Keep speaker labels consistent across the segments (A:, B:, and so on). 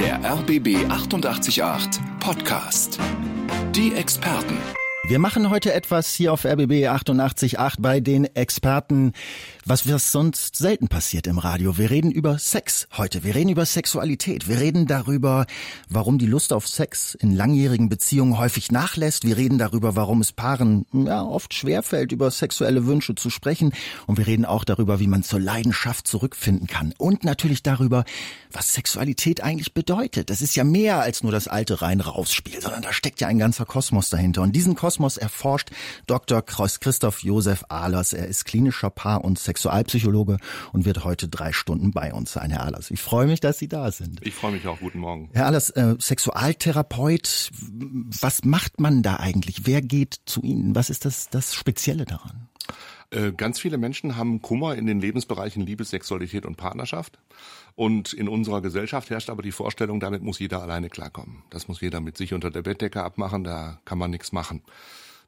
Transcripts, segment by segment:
A: Der RBB 888 Podcast. Die Experten.
B: Wir machen heute etwas hier auf RBB 88.8 bei den Experten, was, sonst selten passiert im Radio. Wir reden über Sex heute. Wir reden über Sexualität. Wir reden darüber, warum die Lust auf Sex in langjährigen Beziehungen häufig nachlässt. Wir reden darüber, warum es Paaren ja, oft schwerfällt, über sexuelle Wünsche zu sprechen. Und wir reden auch darüber, wie man zur Leidenschaft zurückfinden kann. Und natürlich darüber, was Sexualität eigentlich bedeutet. Das ist ja mehr als nur das alte rein-raus-Spiel, sondern da steckt ja ein ganzer Kosmos dahinter. Und diesen Kosmos erforscht Dr. Christoph Josef Ahlers. Er ist klinischer Paar- und Sexualpsychologe und wird heute drei Stunden bei uns sein, Herr Ahlers. Ich freue mich, dass Sie da sind.
C: Ich freue mich auch. Guten Morgen.
B: Herr Ahlers, äh, Sexualtherapeut, was macht man da eigentlich? Wer geht zu Ihnen? Was ist das, das Spezielle daran?
C: Äh, ganz viele Menschen haben Kummer in den Lebensbereichen Liebe, Sexualität und Partnerschaft. Und in unserer Gesellschaft herrscht aber die Vorstellung, damit muss jeder alleine klarkommen. Das muss jeder mit sich unter der Bettdecke abmachen, da kann man nichts machen.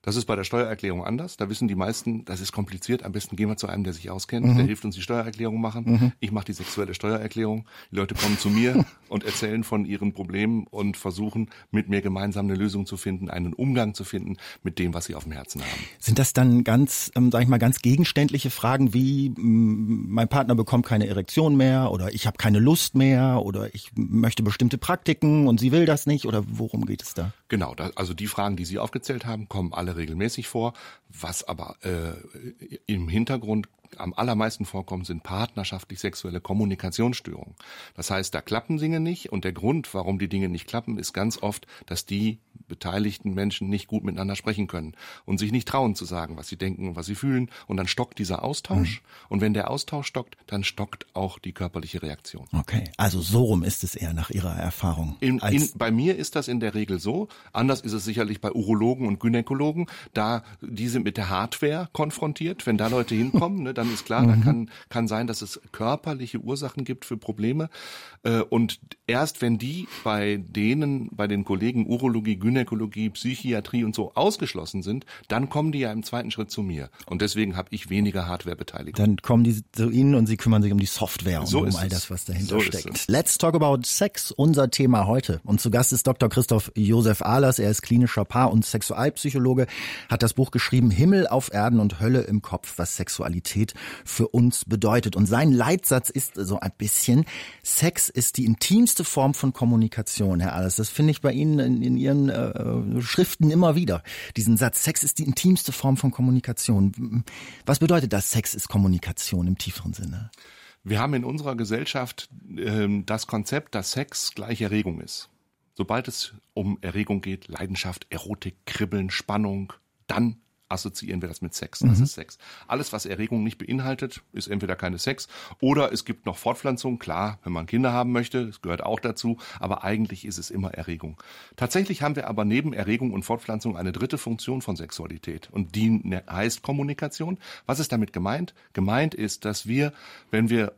C: Das ist bei der Steuererklärung anders. Da wissen die meisten, das ist kompliziert. Am besten gehen wir zu einem, der sich auskennt. Mhm. Der hilft uns die Steuererklärung machen. Mhm. Ich mache die sexuelle Steuererklärung. Die Leute kommen zu mir und erzählen von ihren Problemen und versuchen mit mir gemeinsam eine Lösung zu finden, einen Umgang zu finden mit dem, was sie auf dem Herzen haben.
B: Sind das dann ganz, ähm, sag ich mal, ganz gegenständliche Fragen wie mm, mein Partner bekommt keine Erektion mehr oder ich habe keine Lust mehr oder ich möchte bestimmte Praktiken und sie will das nicht oder worum geht es da?
C: Genau, also die Fragen, die Sie aufgezählt haben, kommen alle regelmäßig vor. Was aber äh, im Hintergrund am allermeisten vorkommen, sind partnerschaftlich-sexuelle Kommunikationsstörungen. Das heißt, da klappen Dinge nicht und der Grund, warum die Dinge nicht klappen, ist ganz oft, dass die beteiligten Menschen nicht gut miteinander sprechen können und sich nicht trauen zu sagen, was sie denken und was sie fühlen und dann stockt dieser Austausch mhm. und wenn der Austausch stockt, dann stockt auch die körperliche Reaktion.
B: Okay, also so rum ist es eher nach Ihrer Erfahrung.
C: In, in, bei mir ist das in der Regel so, anders ist es sicherlich bei Urologen und Gynäkologen, da die sind mit der Hardware konfrontiert, wenn da Leute hinkommen, ne, dann ist klar, mhm. da kann, kann sein, dass es körperliche Ursachen gibt für Probleme. Äh, und erst wenn die bei denen, bei den Kollegen Urologie, Gynäkologie, Psychiatrie und so ausgeschlossen sind, dann kommen die ja im zweiten Schritt zu mir. Und deswegen habe ich weniger Hardware-Beteiligung.
B: Dann kommen die zu Ihnen und Sie kümmern sich um die Software und so um all das, was dahinter so steckt. Let's talk about Sex, unser Thema heute. Und zu Gast ist Dr. Christoph Josef Ahlers. Er ist klinischer Paar- und Sexualpsychologe, hat das Buch geschrieben Himmel auf Erden und Hölle im Kopf, was Sexualität für uns bedeutet. Und sein Leitsatz ist so ein bisschen, Sex ist die intimste Form von Kommunikation, Herr Alles. Das finde ich bei Ihnen in, in Ihren äh, Schriften immer wieder. Diesen Satz, Sex ist die intimste Form von Kommunikation. Was bedeutet das, Sex ist Kommunikation im tieferen Sinne?
C: Wir haben in unserer Gesellschaft äh, das Konzept, dass Sex gleich Erregung ist. Sobald es um Erregung geht, Leidenschaft, Erotik, Kribbeln, Spannung, dann assoziieren wir das mit Sex. Das mhm. ist Sex. Alles, was Erregung nicht beinhaltet, ist entweder keine Sex oder es gibt noch Fortpflanzung. Klar, wenn man Kinder haben möchte, das gehört auch dazu, aber eigentlich ist es immer Erregung. Tatsächlich haben wir aber neben Erregung und Fortpflanzung eine dritte Funktion von Sexualität und die ne, heißt Kommunikation. Was ist damit gemeint? Gemeint ist, dass wir, wenn wir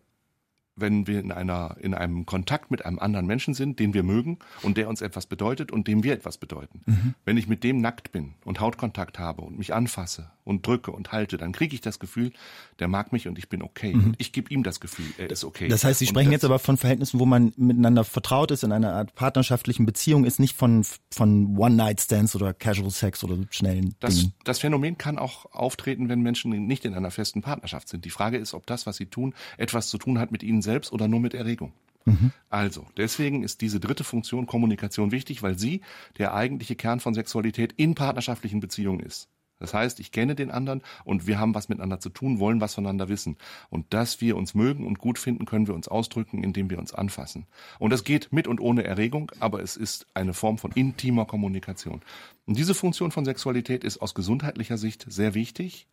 C: wenn wir in einer, in einem Kontakt mit einem anderen Menschen sind, den wir mögen und der uns etwas bedeutet und dem wir etwas bedeuten. Mhm. Wenn ich mit dem nackt bin und Hautkontakt habe und mich anfasse und drücke und halte, dann kriege ich das Gefühl, der mag mich und ich bin okay. Mhm. Und ich gebe ihm das Gefühl, er ist okay.
B: Das heißt, Sie sprechen jetzt aber von Verhältnissen, wo man miteinander vertraut ist, in einer Art partnerschaftlichen Beziehung ist, nicht von, von One-Night-Stands oder Casual Sex oder schnellen
C: das,
B: Dingen.
C: Das Phänomen kann auch auftreten, wenn Menschen nicht in einer festen Partnerschaft sind. Die Frage ist, ob das, was sie tun, etwas zu tun hat mit ihnen selbst oder nur mit Erregung. Mhm. Also, deswegen ist diese dritte Funktion Kommunikation wichtig, weil sie der eigentliche Kern von Sexualität in partnerschaftlichen Beziehungen ist. Das heißt, ich kenne den anderen und wir haben was miteinander zu tun, wollen was voneinander wissen. Und dass wir uns mögen und gut finden, können wir uns ausdrücken, indem wir uns anfassen. Und das geht mit und ohne Erregung, aber es ist eine Form von intimer Kommunikation. Und diese Funktion von Sexualität ist aus gesundheitlicher Sicht sehr wichtig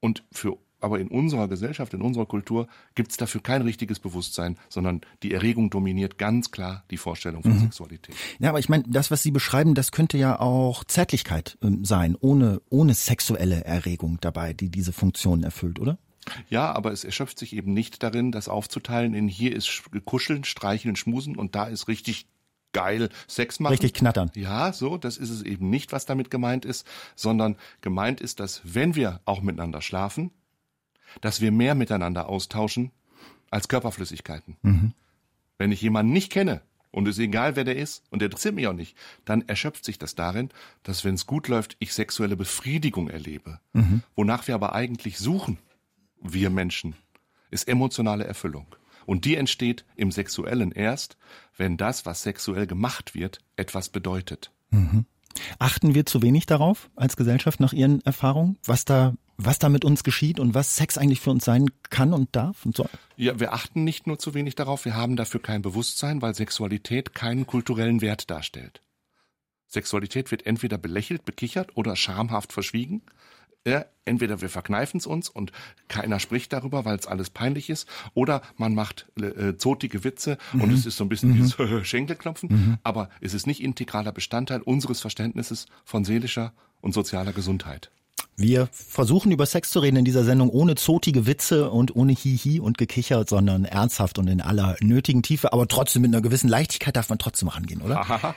C: und für aber in unserer Gesellschaft, in unserer Kultur gibt es dafür kein richtiges Bewusstsein, sondern die Erregung dominiert ganz klar die Vorstellung von mhm. Sexualität.
B: Ja, aber ich meine, das, was Sie beschreiben, das könnte ja auch Zärtlichkeit ähm, sein, ohne, ohne sexuelle Erregung dabei, die diese Funktion erfüllt, oder?
C: Ja, aber es erschöpft sich eben nicht darin, das aufzuteilen in hier ist Kuscheln, Streicheln, Schmusen und da ist richtig geil Sex machen.
B: Richtig knattern.
C: Ja, so, das ist es eben nicht, was damit gemeint ist, sondern gemeint ist, dass wenn wir auch miteinander schlafen, dass wir mehr miteinander austauschen als Körperflüssigkeiten. Mhm. Wenn ich jemanden nicht kenne und es ist egal, wer der ist, und der interessiert mich auch nicht, dann erschöpft sich das darin, dass, wenn es gut läuft, ich sexuelle Befriedigung erlebe. Mhm. Wonach wir aber eigentlich suchen, wir Menschen, ist emotionale Erfüllung. Und die entsteht im Sexuellen erst, wenn das, was sexuell gemacht wird, etwas bedeutet.
B: Mhm. Achten wir zu wenig darauf als Gesellschaft nach Ihren Erfahrungen, was da, was da mit uns geschieht und was Sex eigentlich für uns sein kann und darf und soll?
C: Ja, wir achten nicht nur zu wenig darauf, wir haben dafür kein Bewusstsein, weil Sexualität keinen kulturellen Wert darstellt. Sexualität wird entweder belächelt, bekichert oder schamhaft verschwiegen. Ja, entweder wir verkneifen es uns und keiner spricht darüber, weil es alles peinlich ist, oder man macht äh, zotige Witze mhm. und es ist so ein bisschen mhm. wie Schenkelklopfen, mhm. aber es ist nicht integraler Bestandteil unseres Verständnisses von seelischer und sozialer Gesundheit.
B: Wir versuchen über Sex zu reden in dieser Sendung ohne zotige Witze und ohne Hihi und gekichert, sondern ernsthaft und in aller nötigen Tiefe, aber trotzdem mit einer gewissen Leichtigkeit darf man trotzdem rangehen, oder?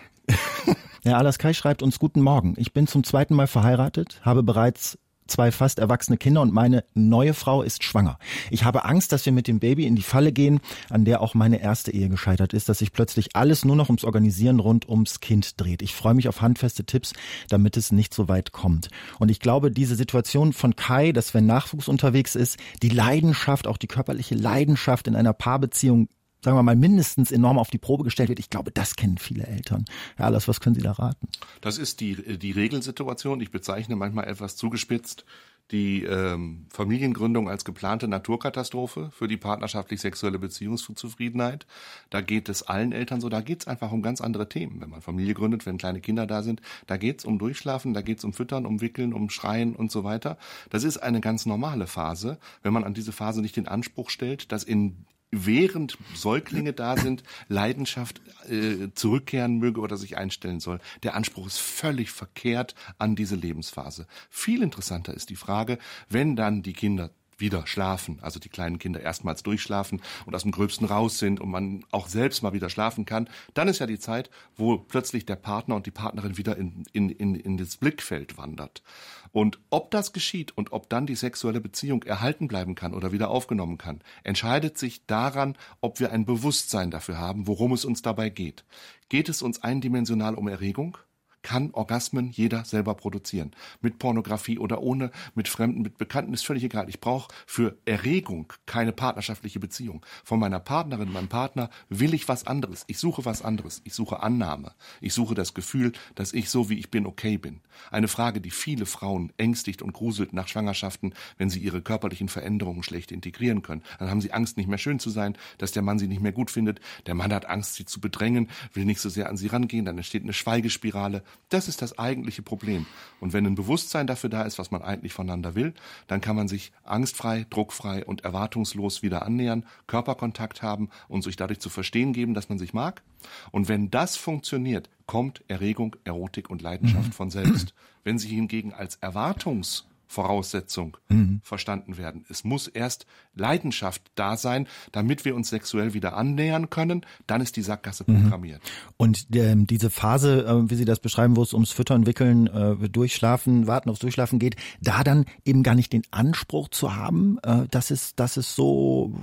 B: Herr Alaskai schreibt uns Guten Morgen. Ich bin zum zweiten Mal verheiratet, habe bereits zwei fast erwachsene Kinder und meine neue Frau ist schwanger. Ich habe Angst, dass wir mit dem Baby in die Falle gehen, an der auch meine erste Ehe gescheitert ist, dass sich plötzlich alles nur noch ums Organisieren rund ums Kind dreht. Ich freue mich auf handfeste Tipps, damit es nicht so weit kommt. Und ich glaube, diese Situation von Kai, dass wenn Nachwuchs unterwegs ist, die Leidenschaft, auch die körperliche Leidenschaft in einer Paarbeziehung sagen wir mal, mindestens enorm auf die Probe gestellt wird. Ich glaube, das kennen viele Eltern. Ja, alles, was können Sie da raten?
C: Das ist die, die Regelsituation. Ich bezeichne manchmal etwas zugespitzt die ähm, Familiengründung als geplante Naturkatastrophe für die partnerschaftlich-sexuelle Beziehungszufriedenheit. Da geht es allen Eltern so, da geht es einfach um ganz andere Themen. Wenn man Familie gründet, wenn kleine Kinder da sind, da geht es um Durchschlafen, da geht es um Füttern, um Wickeln, um Schreien und so weiter. Das ist eine ganz normale Phase, wenn man an diese Phase nicht den Anspruch stellt, dass in während Säuglinge da sind, Leidenschaft äh, zurückkehren möge oder sich einstellen soll. Der Anspruch ist völlig verkehrt an diese Lebensphase. Viel interessanter ist die Frage, wenn dann die Kinder wieder schlafen, also die kleinen Kinder erstmals durchschlafen und aus dem Gröbsten raus sind und man auch selbst mal wieder schlafen kann, dann ist ja die Zeit, wo plötzlich der Partner und die Partnerin wieder in, in, in, in das Blickfeld wandert. Und ob das geschieht und ob dann die sexuelle Beziehung erhalten bleiben kann oder wieder aufgenommen kann, entscheidet sich daran, ob wir ein Bewusstsein dafür haben, worum es uns dabei geht. Geht es uns eindimensional um Erregung? Kann Orgasmen jeder selber produzieren. Mit Pornografie oder ohne, mit Fremden, mit Bekannten, ist völlig egal. Ich brauche für Erregung keine partnerschaftliche Beziehung. Von meiner Partnerin, meinem Partner will ich was anderes. Ich suche was anderes. Ich suche Annahme. Ich suche das Gefühl, dass ich so wie ich bin okay bin. Eine Frage, die viele Frauen ängstigt und gruselt nach Schwangerschaften, wenn sie ihre körperlichen Veränderungen schlecht integrieren können. Dann haben sie Angst, nicht mehr schön zu sein, dass der Mann sie nicht mehr gut findet. Der Mann hat Angst, sie zu bedrängen, will nicht so sehr an sie rangehen. Dann entsteht eine Schweigespirale. Das ist das eigentliche Problem. Und wenn ein Bewusstsein dafür da ist, was man eigentlich voneinander will, dann kann man sich angstfrei, druckfrei und erwartungslos wieder annähern, Körperkontakt haben und sich dadurch zu verstehen geben, dass man sich mag. Und wenn das funktioniert, kommt Erregung, Erotik und Leidenschaft mhm. von selbst. Wenn sie hingegen als Erwartungs Voraussetzung mhm. verstanden werden. Es muss erst Leidenschaft da sein, damit wir uns sexuell wieder annähern können. Dann ist die Sackgasse mhm. programmiert.
B: Und äh, diese Phase, äh, wie Sie das beschreiben, wo es ums Füttern, Wickeln, äh, Durchschlafen, Warten aufs Durchschlafen geht, da dann eben gar nicht den Anspruch zu haben, äh, dass es, dass es so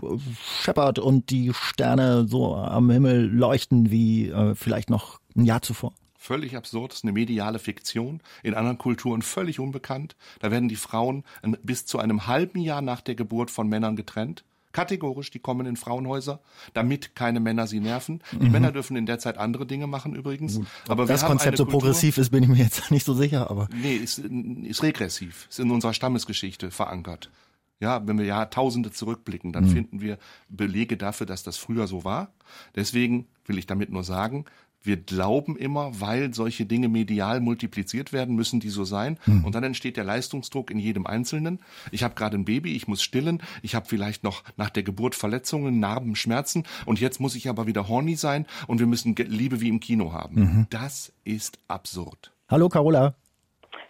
B: scheppert und die Sterne so am Himmel leuchten wie äh, vielleicht noch ein Jahr zuvor
C: völlig absurd, ist eine mediale Fiktion, in anderen Kulturen völlig unbekannt. Da werden die Frauen bis zu einem halben Jahr nach der Geburt von Männern getrennt. Kategorisch, die kommen in Frauenhäuser, damit keine Männer sie nerven. Die mhm. Männer dürfen in der Zeit andere Dinge machen übrigens.
B: Aber das Konzept so progressiv ist, bin ich mir jetzt nicht so sicher. Aber
C: nee, ist, ist regressiv, ist in unserer Stammesgeschichte verankert. Ja, wenn wir Jahrtausende zurückblicken, dann mhm. finden wir Belege dafür, dass das früher so war. Deswegen will ich damit nur sagen, wir glauben immer, weil solche Dinge medial multipliziert werden, müssen die so sein. Hm. Und dann entsteht der Leistungsdruck in jedem Einzelnen. Ich habe gerade ein Baby, ich muss stillen, ich habe vielleicht noch nach der Geburt Verletzungen, Narben, Schmerzen und jetzt muss ich aber wieder horny sein und wir müssen Liebe wie im Kino haben. Mhm. Das ist absurd.
B: Hallo Carola.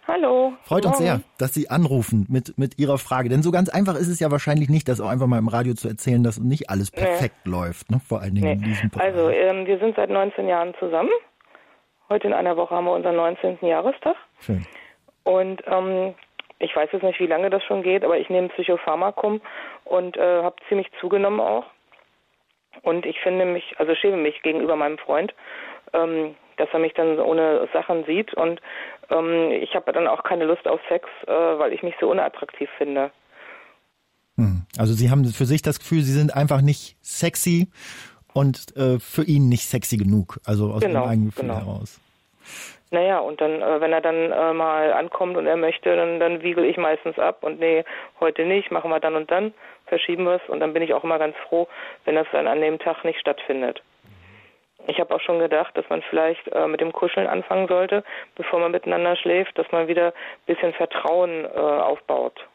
D: Hallo.
B: Freut uns sehr, dass Sie anrufen mit, mit Ihrer Frage. Denn so ganz einfach ist es ja wahrscheinlich nicht, das auch einfach mal im Radio zu erzählen, dass nicht alles perfekt nee. läuft. Ne? Vor allen Dingen nee. in diesem
D: Bereich. Also, ähm, wir sind seit 19 Jahren zusammen. Heute in einer Woche haben wir unseren 19. Jahrestag. Schön. Und ähm, ich weiß jetzt nicht, wie lange das schon geht, aber ich nehme Psychopharmakum und äh, habe ziemlich zugenommen auch. Und ich finde mich, also schäme mich gegenüber meinem Freund, ähm, dass er mich dann ohne Sachen sieht und ähm, ich habe dann auch keine Lust auf Sex, äh, weil ich mich so unattraktiv finde.
B: Hm. Also Sie haben für sich das Gefühl, Sie sind einfach nicht sexy und äh, für ihn nicht sexy genug, also aus genau, Ihrem eigenen Gefühl genau. heraus.
D: Naja, und dann, äh, wenn er dann äh, mal ankommt und er möchte, dann, dann wiegel ich meistens ab und nee, heute nicht, machen wir dann und dann, verschieben wir es und dann bin ich auch immer ganz froh, wenn das dann an dem Tag nicht stattfindet. Ich habe auch schon gedacht, dass man vielleicht äh, mit dem Kuscheln anfangen sollte, bevor man miteinander schläft, dass man wieder ein bisschen Vertrauen äh, aufbaut.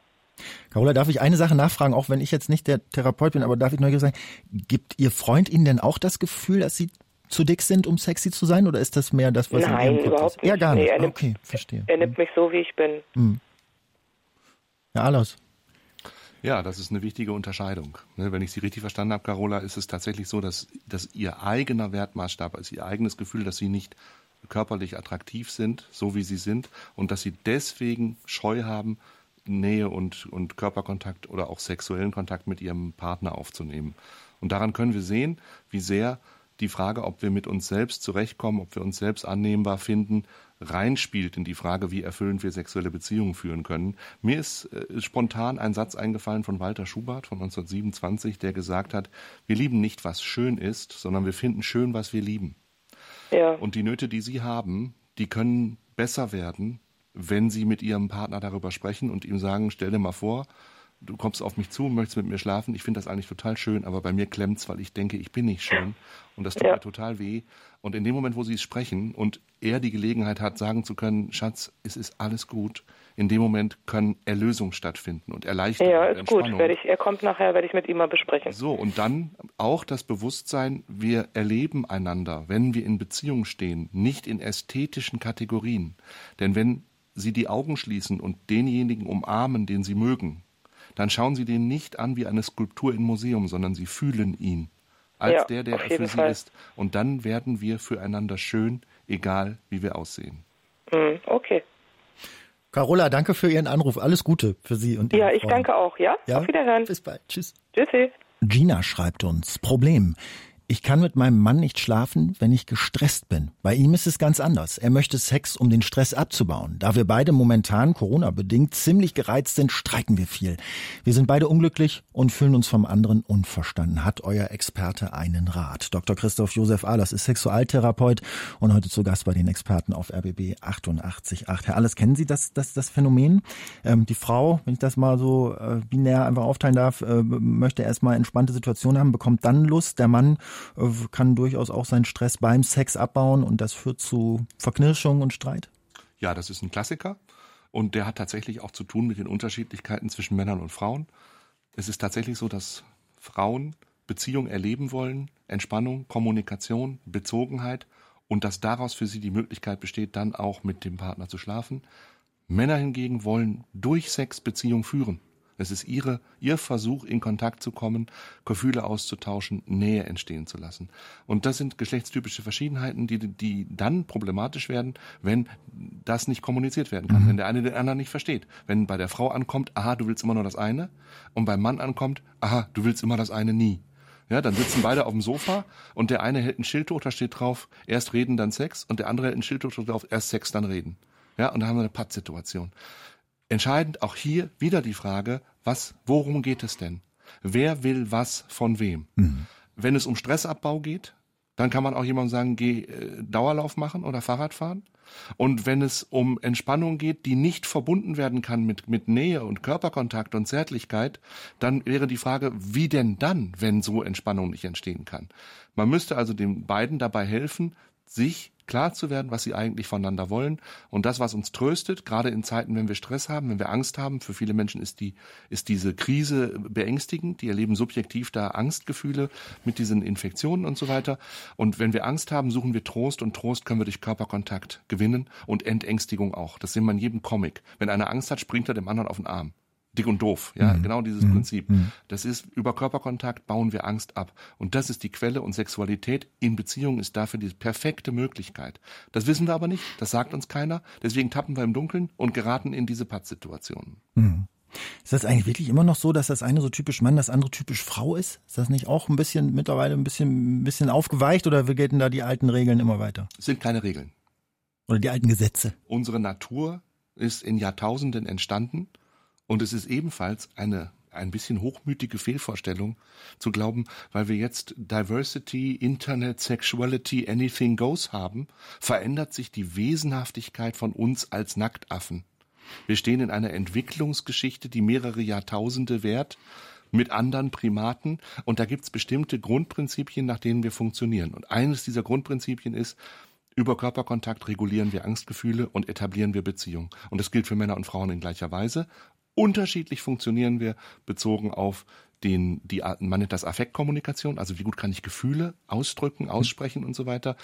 B: Carola, darf ich eine Sache nachfragen, auch wenn ich jetzt nicht der Therapeut bin, aber darf ich neugierig sagen, gibt Ihr Freund Ihnen denn auch das Gefühl, dass Sie zu dick sind, um sexy zu sein, oder ist das mehr das, was
D: Nein,
B: in
D: Ihrem
B: überhaupt
D: ist? Nicht.
B: Ja, gar nicht.
D: Nee, er
B: nimmt, okay, verstehe.
D: Er nimmt mich so, wie ich bin. Hm.
B: Ja, alles.
C: Ja, das ist eine wichtige Unterscheidung. Ne, wenn ich Sie richtig verstanden habe, Carola, ist es tatsächlich so, dass, dass Ihr eigener Wertmaßstab, also Ihr eigenes Gefühl, dass Sie nicht körperlich attraktiv sind, so wie Sie sind, und dass Sie deswegen Scheu haben, Nähe und, und Körperkontakt oder auch sexuellen Kontakt mit Ihrem Partner aufzunehmen. Und daran können wir sehen, wie sehr die Frage, ob wir mit uns selbst zurechtkommen, ob wir uns selbst annehmbar finden, reinspielt in die Frage, wie erfüllend wir sexuelle Beziehungen führen können. Mir ist äh, spontan ein Satz eingefallen von Walter Schubert von 1927, der gesagt hat, wir lieben nicht, was schön ist, sondern wir finden schön, was wir lieben. Ja. Und die Nöte, die Sie haben, die können besser werden, wenn Sie mit Ihrem Partner darüber sprechen und ihm sagen, stell dir mal vor, du kommst auf mich zu und möchtest mit mir schlafen. Ich finde das eigentlich total schön, aber bei mir klemmt's, weil ich denke, ich bin nicht schön. Und das tut ja. mir total weh. Und in dem Moment, wo sie es sprechen und er die Gelegenheit hat, sagen zu können, Schatz, es ist alles gut, in dem Moment können Erlösung stattfinden und Erleichterung.
D: Ja, ist gut. Ich, er kommt nachher, werde ich mit ihm mal besprechen.
C: So, und dann auch das Bewusstsein, wir erleben einander, wenn wir in Beziehung stehen, nicht in ästhetischen Kategorien. Denn wenn Sie die Augen schließen und denjenigen umarmen, den Sie mögen, dann schauen Sie den nicht an wie eine Skulptur im Museum, sondern Sie fühlen ihn als ja, der, der er für Sie Fall. ist. Und dann werden wir füreinander schön, egal wie wir aussehen.
D: Mhm, okay.
B: Carola, danke für Ihren Anruf. Alles Gute für Sie und
D: Ja, ich Freunde. danke auch. Ja? ja? Auf Wiederhören.
B: Bis bald. Tschüss.
D: Tschüssi.
B: Gina schreibt uns, Problem. Ich kann mit meinem Mann nicht schlafen, wenn ich gestresst bin. Bei ihm ist es ganz anders. Er möchte Sex, um den Stress abzubauen. Da wir beide momentan Corona-bedingt ziemlich gereizt sind, streiten wir viel. Wir sind beide unglücklich und fühlen uns vom anderen unverstanden. Hat euer Experte einen Rat? Dr. Christoph Josef Ahlers ist Sexualtherapeut und heute zu Gast bei den Experten auf RBB 88.8. Herr Ahlers, kennen Sie das, das, das Phänomen? Ähm, die Frau, wenn ich das mal so äh, binär einfach aufteilen darf, äh, möchte erstmal entspannte Situation haben, bekommt dann Lust. Der Mann kann durchaus auch seinen Stress beim Sex abbauen und das führt zu Verknirschung und Streit?
C: Ja, das ist ein Klassiker und der hat tatsächlich auch zu tun mit den Unterschiedlichkeiten zwischen Männern und Frauen. Es ist tatsächlich so, dass Frauen Beziehung erleben wollen, Entspannung, Kommunikation, Bezogenheit und dass daraus für sie die Möglichkeit besteht, dann auch mit dem Partner zu schlafen. Männer hingegen wollen durch Sex Beziehung führen. Es ist ihre, ihr Versuch, in Kontakt zu kommen, Gefühle auszutauschen, Nähe entstehen zu lassen. Und das sind geschlechtstypische Verschiedenheiten, die, die dann problematisch werden, wenn das nicht kommuniziert werden kann, mhm. wenn der eine den anderen nicht versteht. Wenn bei der Frau ankommt, aha, du willst immer nur das eine, und beim Mann ankommt, aha, du willst immer das eine nie. Ja, dann sitzen beide auf dem Sofa und der eine hält ein Schild hoch, da steht drauf, erst reden, dann Sex, und der andere hält ein Schild hoch, da drauf, erst Sex, dann reden. Ja, und dann haben wir eine Pattsituation. Entscheidend auch hier wieder die Frage, was, worum geht es denn? Wer will was von wem? Mhm. Wenn es um Stressabbau geht, dann kann man auch jemandem sagen, geh äh, Dauerlauf machen oder Fahrrad fahren. Und wenn es um Entspannung geht, die nicht verbunden werden kann mit, mit Nähe und Körperkontakt und Zärtlichkeit, dann wäre die Frage, wie denn dann, wenn so Entspannung nicht entstehen kann? Man müsste also den beiden dabei helfen, sich klar zu werden, was sie eigentlich voneinander wollen. Und das, was uns tröstet, gerade in Zeiten, wenn wir Stress haben, wenn wir Angst haben, für viele Menschen ist die, ist diese Krise beängstigend. Die erleben subjektiv da Angstgefühle mit diesen Infektionen und so weiter. Und wenn wir Angst haben, suchen wir Trost und Trost können wir durch Körperkontakt gewinnen und Entängstigung auch. Das sehen wir in jedem Comic. Wenn einer Angst hat, springt er dem anderen auf den Arm dick und doof. Ja, mhm. genau dieses mhm. Prinzip. Mhm. Das ist über Körperkontakt bauen wir Angst ab. Und das ist die Quelle und Sexualität in Beziehungen ist dafür die perfekte Möglichkeit. Das wissen wir aber nicht. Das sagt uns keiner. Deswegen tappen wir im Dunkeln und geraten in diese Pattsituationen. Mhm.
B: Ist das eigentlich wirklich immer noch so, dass das eine so typisch Mann, das andere typisch Frau ist? Ist das nicht auch ein bisschen mittlerweile ein bisschen, ein bisschen aufgeweicht oder gelten da die alten Regeln immer weiter?
C: Es sind keine Regeln.
B: Oder die alten Gesetze?
C: Unsere Natur ist in Jahrtausenden entstanden und es ist ebenfalls eine ein bisschen hochmütige Fehlvorstellung zu glauben, weil wir jetzt Diversity, Internet, Sexuality, Anything Goes haben, verändert sich die Wesenhaftigkeit von uns als Nacktaffen. Wir stehen in einer Entwicklungsgeschichte, die mehrere Jahrtausende währt, mit anderen Primaten. Und da gibt's bestimmte Grundprinzipien, nach denen wir funktionieren. Und eines dieser Grundprinzipien ist, über Körperkontakt regulieren wir Angstgefühle und etablieren wir Beziehungen. Und das gilt für Männer und Frauen in gleicher Weise. Unterschiedlich funktionieren wir bezogen auf den, die, man nennt das Affektkommunikation, also wie gut kann ich Gefühle ausdrücken, aussprechen und so weiter.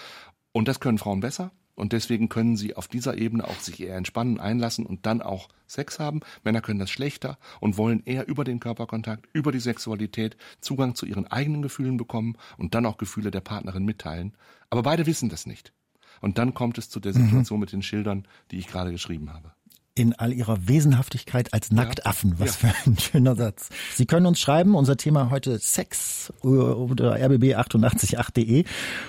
C: Und das können Frauen besser und deswegen können sie auf dieser Ebene auch sich eher entspannen, einlassen und dann auch Sex haben. Männer können das schlechter und wollen eher über den Körperkontakt, über die Sexualität Zugang zu ihren eigenen Gefühlen bekommen und dann auch Gefühle der Partnerin mitteilen. Aber beide wissen das nicht. Und dann kommt es zu der mhm. Situation mhm. mit den Schildern, die ich gerade geschrieben habe
B: in all ihrer Wesenhaftigkeit als Nacktaffen. Was ja. für ein schöner Satz. Sie können uns schreiben, unser Thema heute Sex oder rbb888.de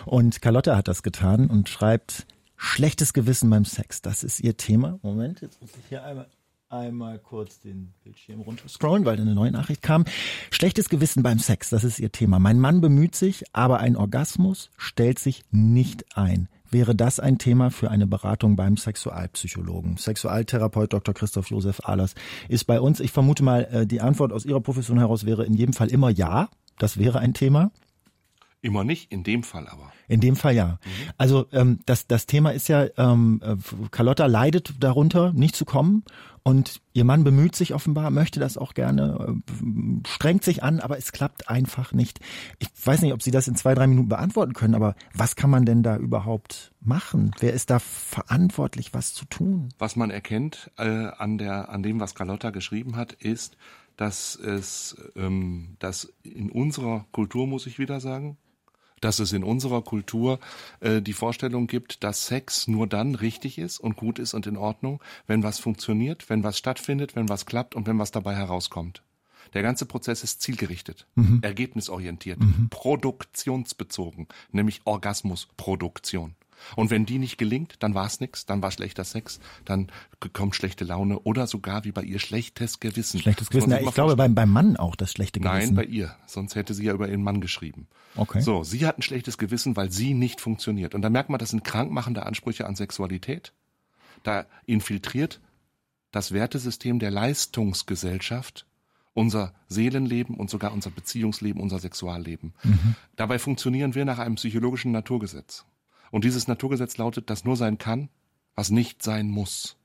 B: und Carlotta hat das getan und schreibt, Schlechtes Gewissen beim Sex, das ist ihr Thema. Moment, jetzt muss ich hier einmal einmal kurz den Bildschirm runterscrollen, weil eine neue Nachricht kam. Schlechtes Gewissen beim Sex, das ist ihr Thema. Mein Mann bemüht sich, aber ein Orgasmus stellt sich nicht ein. Wäre das ein Thema für eine Beratung beim Sexualpsychologen? Sexualtherapeut Dr. Christoph Josef Ahlers ist bei uns. Ich vermute mal, äh, die Antwort aus Ihrer Profession heraus wäre in jedem Fall immer ja. Das wäre ein Thema.
C: Immer nicht, in dem Fall aber.
B: In dem Fall ja. Mhm. Also ähm, das, das Thema ist ja, ähm, äh, Carlotta leidet darunter, nicht zu kommen. Und ihr Mann bemüht sich offenbar, möchte das auch gerne, äh, strengt sich an, aber es klappt einfach nicht. Ich weiß nicht, ob Sie das in zwei, drei Minuten beantworten können, aber was kann man denn da überhaupt machen? Wer ist da verantwortlich, was zu tun?
C: Was man erkennt äh, an, der, an dem, was Carlotta geschrieben hat, ist, dass es, ähm, dass in unserer Kultur, muss ich wieder sagen, dass es in unserer Kultur äh, die Vorstellung gibt, dass Sex nur dann richtig ist und gut ist und in Ordnung, wenn was funktioniert, wenn was stattfindet, wenn was klappt und wenn was dabei herauskommt. Der ganze Prozess ist zielgerichtet, mhm. ergebnisorientiert, mhm. produktionsbezogen, nämlich Orgasmusproduktion. Und wenn die nicht gelingt, dann war es nix, dann war schlechter Sex, dann kommt schlechte Laune oder sogar wie bei ihr schlechtes Gewissen.
B: Schlechtes Gewissen. Ja, ich glaube beim, beim Mann auch das schlechte
C: Gewissen. Nein, bei ihr. Sonst hätte sie ja über ihren Mann geschrieben. Okay. So, sie hat ein schlechtes Gewissen, weil sie nicht funktioniert. Und da merkt man, das sind krankmachende Ansprüche an Sexualität. Da infiltriert das Wertesystem der Leistungsgesellschaft unser Seelenleben und sogar unser Beziehungsleben, unser Sexualleben. Mhm. Dabei funktionieren wir nach einem psychologischen Naturgesetz. Und dieses Naturgesetz lautet, dass nur sein kann, was nicht sein muss.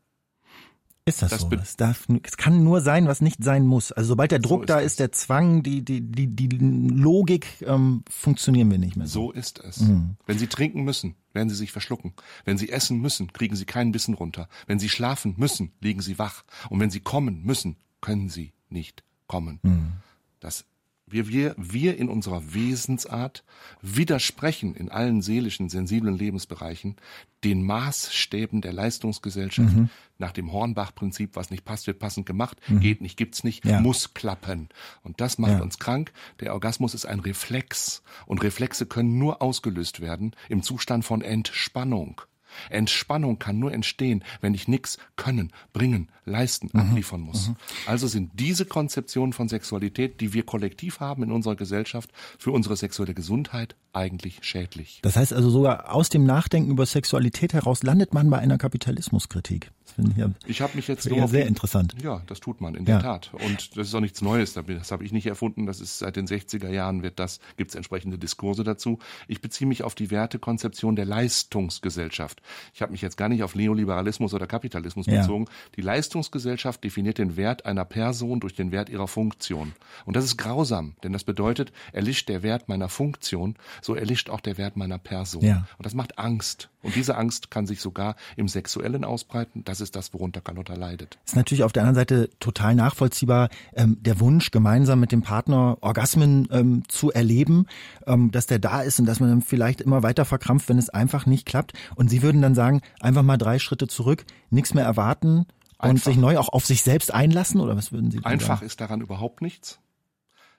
B: Ist das, das so? Es, darf, es kann nur sein, was nicht sein muss. Also sobald der Druck so da ist, der Zwang, die, die, die, die Logik, ähm, funktionieren wir nicht mehr.
C: So, so ist es. Mhm. Wenn Sie trinken müssen, werden Sie sich verschlucken. Wenn Sie essen müssen, kriegen Sie keinen Bissen runter. Wenn Sie schlafen müssen, liegen Sie wach. Und wenn Sie kommen müssen, können Sie nicht kommen. Mhm. Das wir, wir, wir in unserer Wesensart widersprechen in allen seelischen, sensiblen Lebensbereichen den Maßstäben der Leistungsgesellschaft mhm. nach dem Hornbach-Prinzip, was nicht passt, wird passend gemacht, mhm. geht nicht, gibt's nicht, ja. muss klappen. Und das macht ja. uns krank. Der Orgasmus ist ein Reflex. Und Reflexe können nur ausgelöst werden im Zustand von Entspannung. Entspannung kann nur entstehen, wenn ich nichts können, bringen, leisten, mhm. abliefern muss. Mhm. Also sind diese Konzeptionen von Sexualität, die wir kollektiv haben in unserer Gesellschaft, für unsere sexuelle Gesundheit eigentlich schädlich.
B: Das heißt also sogar aus dem Nachdenken über Sexualität heraus landet man bei einer Kapitalismuskritik.
C: Das ich, ich habe mich jetzt
B: nur sehr interessant.
C: Ja, das tut man in ja. der Tat. Und das ist auch nichts Neues. Das habe ich nicht erfunden. Das ist seit den 60er Jahren wird das gibt es entsprechende Diskurse dazu. Ich beziehe mich auf die Wertekonzeption der Leistungsgesellschaft. Ich habe mich jetzt gar nicht auf Neoliberalismus oder Kapitalismus ja. bezogen. Die Leistungsgesellschaft definiert den Wert einer Person durch den Wert ihrer Funktion. Und das ist grausam, denn das bedeutet, erlischt der Wert meiner Funktion, so erlischt auch der Wert meiner Person. Ja. Und das macht Angst. Und diese Angst kann sich sogar im Sexuellen ausbreiten. Das ist das, worunter Carlotta leidet.
B: Ist natürlich auf der anderen Seite total nachvollziehbar, ähm, der Wunsch, gemeinsam mit dem Partner Orgasmen ähm, zu erleben, ähm, dass der da ist und dass man dann vielleicht immer weiter verkrampft, wenn es einfach nicht klappt. Und Sie würden dann sagen, einfach mal drei Schritte zurück, nichts mehr erwarten, und sich neu auch auf sich selbst einlassen oder was würden Sie
C: Einfach
B: sagen?
C: ist daran überhaupt nichts,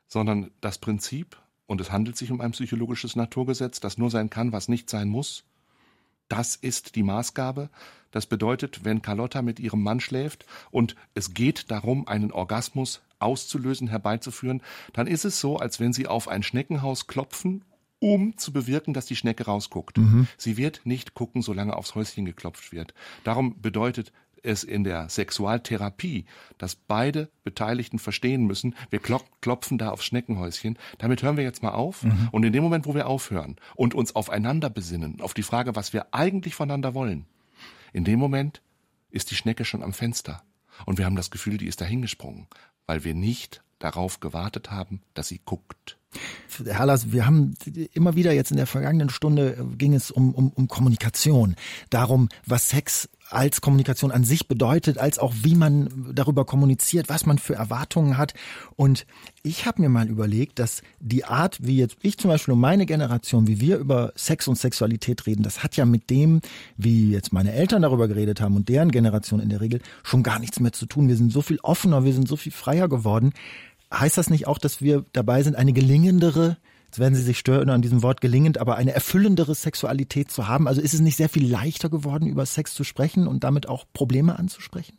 C: sondern das Prinzip, und es handelt sich um ein psychologisches Naturgesetz, das nur sein kann, was nicht sein muss. Das ist die Maßgabe. Das bedeutet, wenn Carlotta mit ihrem Mann schläft und es geht darum, einen Orgasmus auszulösen, herbeizuführen, dann ist es so, als wenn sie auf ein Schneckenhaus klopfen um zu bewirken, dass die Schnecke rausguckt. Mhm. Sie wird nicht gucken, solange aufs Häuschen geklopft wird. Darum bedeutet es in der Sexualtherapie, dass beide Beteiligten verstehen müssen, wir klopfen da aufs Schneckenhäuschen, damit hören wir jetzt mal auf. Mhm. Und in dem Moment, wo wir aufhören und uns aufeinander besinnen, auf die Frage, was wir eigentlich voneinander wollen, in dem Moment ist die Schnecke schon am Fenster. Und wir haben das Gefühl, die ist dahingesprungen, weil wir nicht darauf gewartet haben, dass sie guckt.
B: Herr Lass, wir haben immer wieder jetzt in der vergangenen Stunde äh, ging es um, um, um Kommunikation, darum, was Sex als Kommunikation an sich bedeutet, als auch wie man darüber kommuniziert, was man für Erwartungen hat. Und ich habe mir mal überlegt, dass die Art, wie jetzt ich zum Beispiel und meine Generation, wie wir über Sex und Sexualität reden, das hat ja mit dem, wie jetzt meine Eltern darüber geredet haben und deren Generation in der Regel schon gar nichts mehr zu tun. Wir sind so viel offener, wir sind so viel freier geworden. Heißt das nicht auch, dass wir dabei sind, eine gelingendere, jetzt werden Sie sich stören an diesem Wort gelingend, aber eine erfüllendere Sexualität zu haben? Also ist es nicht sehr viel leichter geworden, über Sex zu sprechen und damit auch Probleme anzusprechen?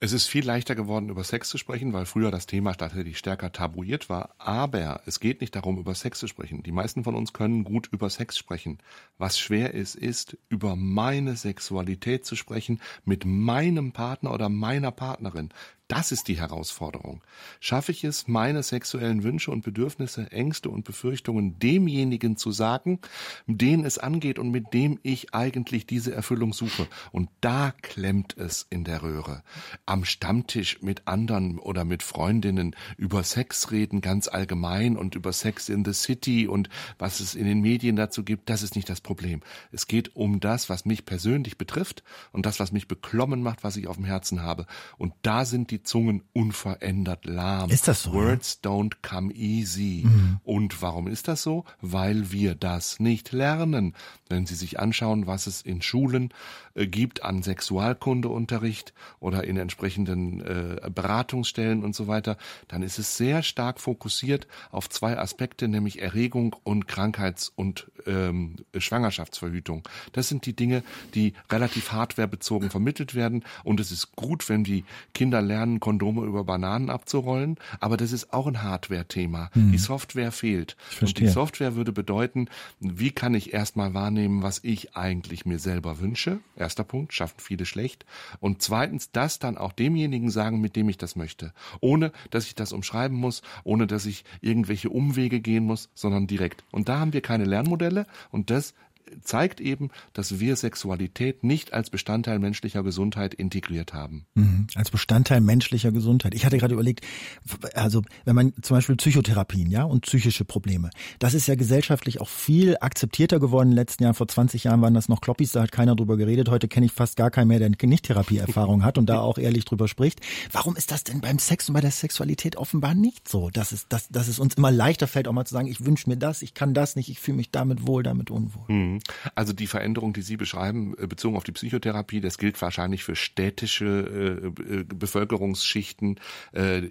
C: Es ist viel leichter geworden, über Sex zu sprechen, weil früher das Thema tatsächlich stärker tabuiert war. Aber es geht nicht darum, über Sex zu sprechen. Die meisten von uns können gut über Sex sprechen. Was schwer ist, ist, über meine Sexualität zu sprechen mit meinem Partner oder meiner Partnerin. Das ist die Herausforderung. Schaffe ich es, meine sexuellen Wünsche und Bedürfnisse, Ängste und Befürchtungen demjenigen zu sagen, den es angeht und mit dem ich eigentlich diese Erfüllung suche? Und da klemmt es in der Röhre. Am Stammtisch mit anderen oder mit Freundinnen über Sex reden ganz allgemein und über Sex in the City und was es in den Medien dazu gibt, das ist nicht das Problem. Es geht um das, was mich persönlich betrifft und das, was mich beklommen macht, was ich auf dem Herzen habe. Und da sind die die Zungen unverändert lahm.
B: Ist das so?
C: Words don't come easy. Mhm. Und warum ist das so? Weil wir das nicht lernen. Wenn Sie sich anschauen, was es in Schulen gibt an Sexualkundeunterricht oder in entsprechenden äh, Beratungsstellen und so weiter, dann ist es sehr stark fokussiert auf zwei Aspekte, nämlich Erregung und Krankheits- und ähm, Schwangerschaftsverhütung. Das sind die Dinge, die relativ hardwarebezogen vermittelt werden. Und es ist gut, wenn die Kinder lernen, Kondome über Bananen abzurollen, aber das ist auch ein Hardware-Thema. Hm. Die Software fehlt. Und die Software würde bedeuten, wie kann ich erstmal wahrnehmen, was ich eigentlich mir selber wünsche? Erster Punkt, schaffen viele schlecht. Und zweitens, das dann auch demjenigen sagen, mit dem ich das möchte. Ohne, dass ich das umschreiben muss, ohne, dass ich irgendwelche Umwege gehen muss, sondern direkt. Und da haben wir keine Lernmodelle und das zeigt eben, dass wir Sexualität nicht als Bestandteil menschlicher Gesundheit integriert haben.
B: Mhm, als Bestandteil menschlicher Gesundheit. Ich hatte gerade überlegt, also wenn man zum Beispiel Psychotherapien, ja, und psychische Probleme, das ist ja gesellschaftlich auch viel akzeptierter geworden in den letzten Jahren. Vor 20 Jahren waren das noch Kloppis, da hat keiner drüber geredet. Heute kenne ich fast gar keinen mehr, der nicht Therapieerfahrung hat und da auch ehrlich drüber spricht. Warum ist das denn beim Sex und bei der Sexualität offenbar nicht so? Dass es, dass, dass es uns immer leichter fällt, auch mal zu sagen, ich wünsche mir das, ich kann das nicht, ich fühle mich damit wohl, damit unwohl.
C: Mhm. Also die Veränderung, die Sie beschreiben, äh, bezogen auf die Psychotherapie, das gilt wahrscheinlich für städtische äh, äh, Bevölkerungsschichten.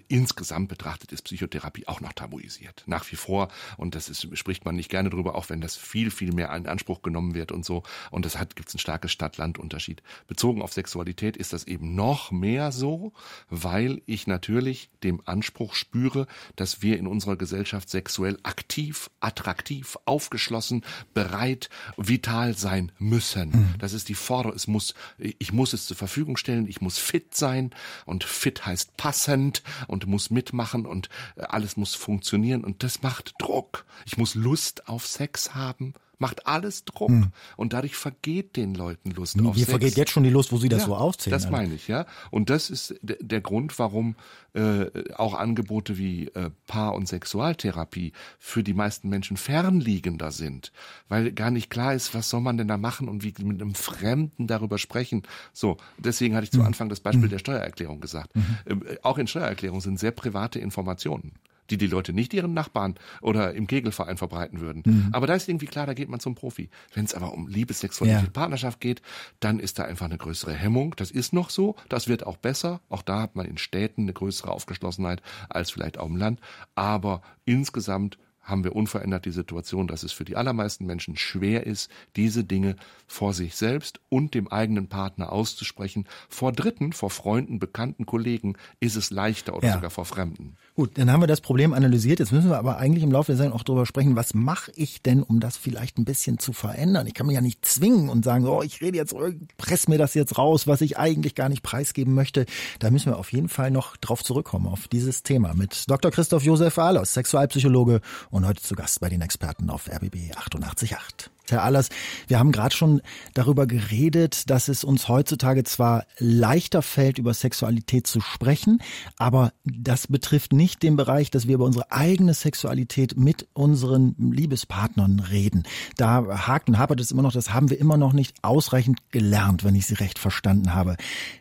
C: Insgesamt betrachtet ist Psychotherapie auch noch tabuisiert. Nach wie vor. Und das ist, spricht man nicht gerne drüber, auch wenn das viel, viel mehr in Anspruch genommen wird und so. Und das hat, gibt es ein starkes Stadt-Land-Unterschied. Bezogen auf Sexualität ist das eben noch mehr so, weil ich natürlich dem Anspruch spüre, dass wir in unserer Gesellschaft sexuell aktiv, attraktiv, aufgeschlossen, bereit, vital sein müssen. Mhm. Das ist die Forderung. Es muss, ich muss es zur Verfügung stellen. Ich muss fit sein. Und fit heißt passend und muss mitmachen und äh, alles muss funktionieren. Und das macht Druck. Ich muss Lust auf Sex haben macht alles Druck hm. und dadurch vergeht den Leuten Lust
B: Wie,
C: auf
B: Sex. vergeht jetzt schon die Lust, wo sie das
C: ja,
B: so aufzählen.
C: Das meine ich, ja. Und das ist der Grund, warum äh, auch Angebote wie äh, Paar- und Sexualtherapie für die meisten Menschen fernliegender sind, weil gar nicht klar ist, was soll man denn da machen und wie mit einem Fremden darüber sprechen. So, deswegen hatte ich zu hm. Anfang das Beispiel hm. der Steuererklärung gesagt. Mhm. Äh, auch in Steuererklärungen sind sehr private Informationen die die Leute nicht ihren Nachbarn oder im Kegelverein verbreiten würden. Mhm. Aber da ist irgendwie klar, da geht man zum Profi. Wenn es aber um Liebe, Sexualität, ja. Partnerschaft geht, dann ist da einfach eine größere Hemmung. Das ist noch so, das wird auch besser. Auch da hat man in Städten eine größere Aufgeschlossenheit als vielleicht auch im Land. Aber insgesamt haben wir unverändert die Situation, dass es für die allermeisten Menschen schwer ist, diese Dinge vor sich selbst und dem eigenen Partner auszusprechen. Vor Dritten, vor Freunden, Bekannten, Kollegen ist es leichter oder ja. sogar vor Fremden.
B: Gut, dann haben wir das Problem analysiert. Jetzt müssen wir aber eigentlich im Laufe der Sendung auch darüber sprechen, was mache ich denn, um das vielleicht ein bisschen zu verändern? Ich kann mich ja nicht zwingen und sagen, oh, ich rede jetzt, press mir das jetzt raus, was ich eigentlich gar nicht preisgeben möchte. Da müssen wir auf jeden Fall noch drauf zurückkommen, auf dieses Thema mit Dr. Christoph Josef Ahlers, Sexualpsychologe und heute zu Gast bei den Experten auf RBB 888. Herr Allers, wir haben gerade schon darüber geredet, dass es uns heutzutage zwar leichter fällt, über Sexualität zu sprechen, aber das betrifft nicht den Bereich, dass wir über unsere eigene Sexualität mit unseren Liebespartnern reden. Da hakt und hapert es immer noch, das haben wir immer noch nicht ausreichend gelernt, wenn ich Sie recht verstanden habe.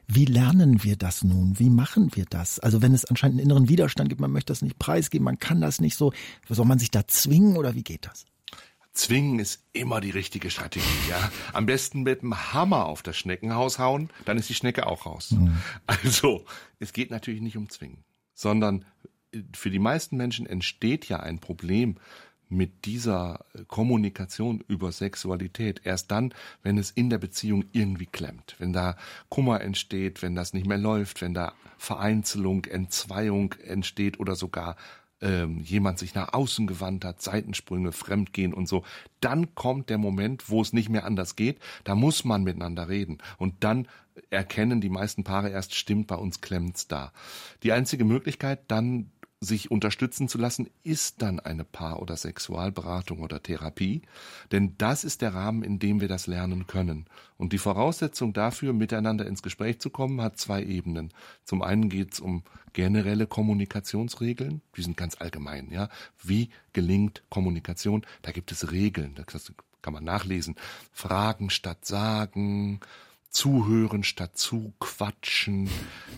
B: Wie lernen wir das nun? Wie machen wir das? Also wenn es anscheinend einen inneren Widerstand gibt, man möchte das nicht preisgeben, man kann das nicht so, soll man sich da zwingen oder wie geht das?
C: Zwingen ist immer die richtige Strategie, ja. Am besten mit dem Hammer auf das Schneckenhaus hauen, dann ist die Schnecke auch raus. Mhm. Also, es geht natürlich nicht um Zwingen, sondern äh, für die meisten Menschen entsteht ja ein Problem mit dieser äh, Kommunikation über Sexualität erst dann, wenn es in der Beziehung irgendwie klemmt, wenn da Kummer entsteht, wenn das nicht mehr läuft, wenn da Vereinzelung, Entzweiung entsteht oder sogar ähm, jemand sich nach außen gewandt hat, Seitensprünge, Fremdgehen und so, dann kommt der Moment, wo es nicht mehr anders geht. Da muss man miteinander reden. Und dann erkennen die meisten Paare erst, stimmt, bei uns klemmt's da. Die einzige Möglichkeit, dann sich unterstützen zu lassen, ist dann eine Paar- oder Sexualberatung oder Therapie, denn das ist der Rahmen, in dem wir das lernen können. Und die Voraussetzung dafür, miteinander ins Gespräch zu kommen, hat zwei Ebenen. Zum einen geht es um generelle Kommunikationsregeln, die sind ganz allgemein, ja. Wie gelingt Kommunikation? Da gibt es Regeln, das kann man nachlesen. Fragen statt sagen, zuhören statt zuquatschen,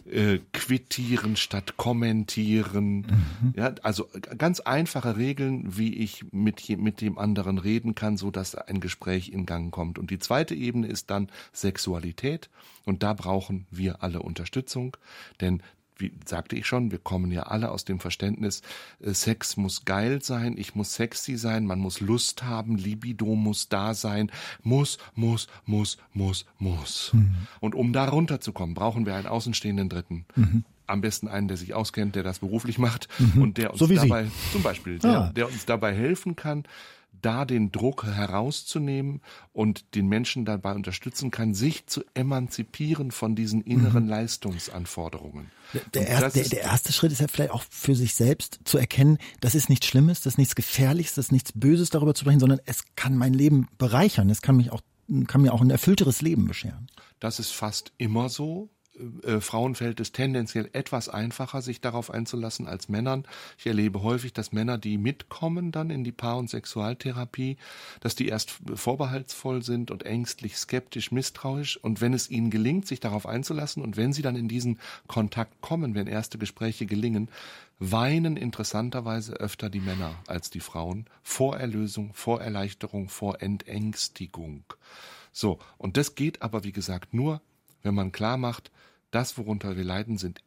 C: äh, quittieren statt kommentieren. Mhm. Ja, also ganz einfache Regeln, wie ich mit, mit dem anderen reden kann, so dass ein Gespräch in Gang kommt. Und die zweite Ebene ist dann Sexualität. Und da brauchen wir alle Unterstützung, denn wie sagte ich schon, wir kommen ja alle aus dem Verständnis, äh, Sex muss geil sein, ich muss sexy sein, man muss Lust haben, Libido muss da sein, muss, muss, muss, muss, muss. Mhm. Und um da runterzukommen, brauchen wir einen außenstehenden Dritten. Mhm am besten einen, der sich auskennt, der das beruflich macht mhm. und der uns so dabei, Sie. zum Beispiel, der, ah. der, uns dabei helfen kann, da den Druck herauszunehmen und den Menschen dabei unterstützen kann, sich zu emanzipieren von diesen inneren mhm. Leistungsanforderungen.
B: Der, erst, der, der, erste Schritt ist ja vielleicht auch für sich selbst zu erkennen, das ist nichts Schlimmes, das ist nichts Gefährliches, das ist nichts Böses darüber zu sprechen, sondern es kann mein Leben bereichern, es kann mich auch kann mir auch ein erfüllteres Leben bescheren.
C: Das ist fast immer so äh, Frauen fällt es tendenziell etwas einfacher, sich darauf einzulassen als Männern. Ich erlebe häufig, dass Männer, die mitkommen dann in die Paar- und Sexualtherapie, dass die erst vorbehaltsvoll sind und ängstlich, skeptisch, misstrauisch. Und wenn es ihnen gelingt, sich darauf einzulassen und wenn sie dann in diesen Kontakt kommen, wenn erste Gespräche gelingen, weinen interessanterweise öfter die Männer als die Frauen vor Erlösung, vor Erleichterung, vor Entängstigung. So, und das geht aber, wie gesagt, nur, wenn man klar macht, das, worunter wir leiden, sind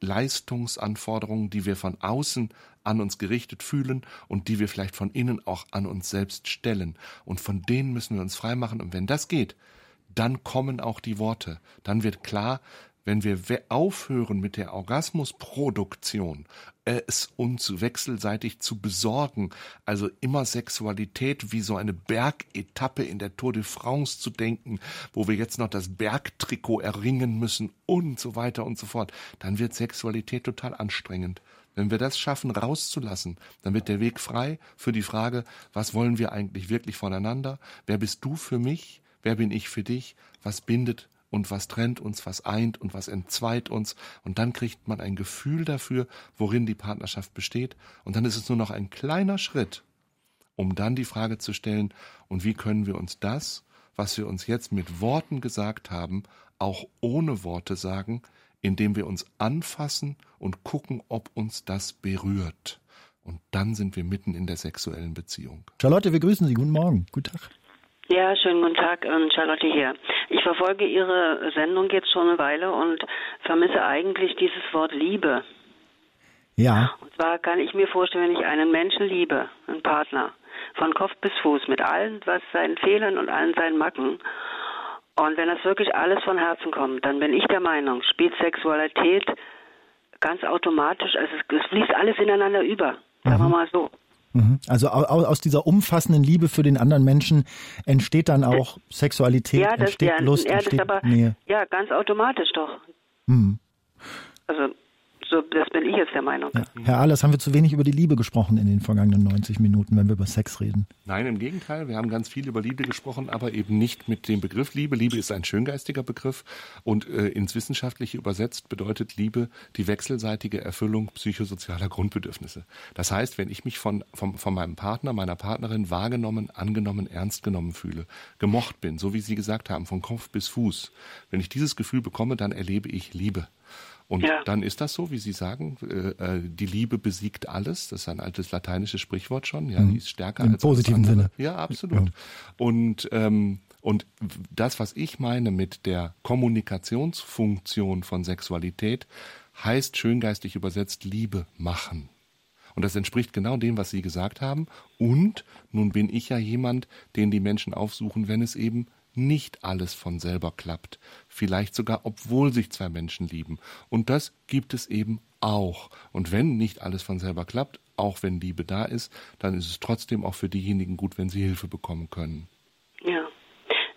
C: Leistungsanforderungen, die wir von außen an uns gerichtet fühlen und die wir vielleicht von innen auch an uns selbst stellen. Und von denen müssen wir uns freimachen. Und wenn das geht, dann kommen auch die Worte. Dann wird klar, wenn wir aufhören mit der Orgasmusproduktion, es uns wechselseitig zu besorgen, also immer Sexualität wie so eine Bergetappe in der Tour de France zu denken, wo wir jetzt noch das Bergtrikot erringen müssen und so weiter und so fort, dann wird Sexualität total anstrengend. Wenn wir das schaffen, rauszulassen, dann wird der Weg frei für die Frage, was wollen wir eigentlich wirklich voneinander? Wer bist du für mich? Wer bin ich für dich? Was bindet und was trennt uns, was eint und was entzweit uns. Und dann kriegt man ein Gefühl dafür, worin die Partnerschaft besteht. Und dann ist es nur noch ein kleiner Schritt, um dann die Frage zu stellen, und wie können wir uns das, was wir uns jetzt mit Worten gesagt haben, auch ohne Worte sagen, indem wir uns anfassen und gucken, ob uns das berührt. Und dann sind wir mitten in der sexuellen Beziehung.
B: Charlotte, wir grüßen Sie. Guten Morgen. Guten Tag.
E: Ja, schönen guten Tag, ähm, Charlotte hier. Ich verfolge Ihre Sendung jetzt schon eine Weile und vermisse eigentlich dieses Wort Liebe.
B: Ja.
E: Und zwar kann ich mir vorstellen, wenn ich einen Menschen liebe, einen Partner, von Kopf bis Fuß, mit allen was seinen Fehlern und allen seinen Macken, und wenn das wirklich alles von Herzen kommt, dann bin ich der Meinung, spielt Sexualität ganz automatisch, also es, es fließt alles ineinander über. Sagen wir mal so.
B: Mhm. Also aus dieser umfassenden Liebe für den anderen Menschen entsteht dann auch Sexualität,
E: ja, das,
B: entsteht
E: ja,
B: Lust,
E: ja,
B: entsteht
E: aber,
B: Nähe.
E: Ja, ganz automatisch doch.
B: Mhm.
E: Also so, das bin ich jetzt der Meinung.
B: Ja. Herr Ahlers, haben wir zu wenig über die Liebe gesprochen in den vergangenen 90 Minuten, wenn wir über Sex reden?
C: Nein, im Gegenteil. Wir haben ganz viel über Liebe gesprochen, aber eben nicht mit dem Begriff Liebe. Liebe ist ein schöngeistiger Begriff und äh, ins Wissenschaftliche übersetzt bedeutet Liebe die wechselseitige Erfüllung psychosozialer Grundbedürfnisse. Das heißt, wenn ich mich von, von, von meinem Partner, meiner Partnerin wahrgenommen, angenommen, ernst genommen fühle, gemocht bin, so wie Sie gesagt haben, von Kopf bis Fuß, wenn ich dieses Gefühl bekomme, dann erlebe ich Liebe. Und ja. dann ist das so, wie Sie sagen, äh, die Liebe besiegt alles. Das ist ein altes lateinisches Sprichwort schon. Ja, mhm. die ist stärker
B: Im
C: als
B: positiven Sinne.
C: Ja, absolut. Ja. Und ähm, und das, was ich meine mit der Kommunikationsfunktion von Sexualität, heißt schöngeistig übersetzt Liebe machen. Und das entspricht genau dem, was Sie gesagt haben. Und nun bin ich ja jemand, den die Menschen aufsuchen, wenn es eben nicht alles von selber klappt, vielleicht sogar obwohl sich zwei Menschen lieben. Und das gibt es eben auch. Und wenn nicht alles von selber klappt, auch wenn Liebe da ist, dann ist es trotzdem auch für diejenigen gut, wenn sie Hilfe bekommen können.
E: Ja.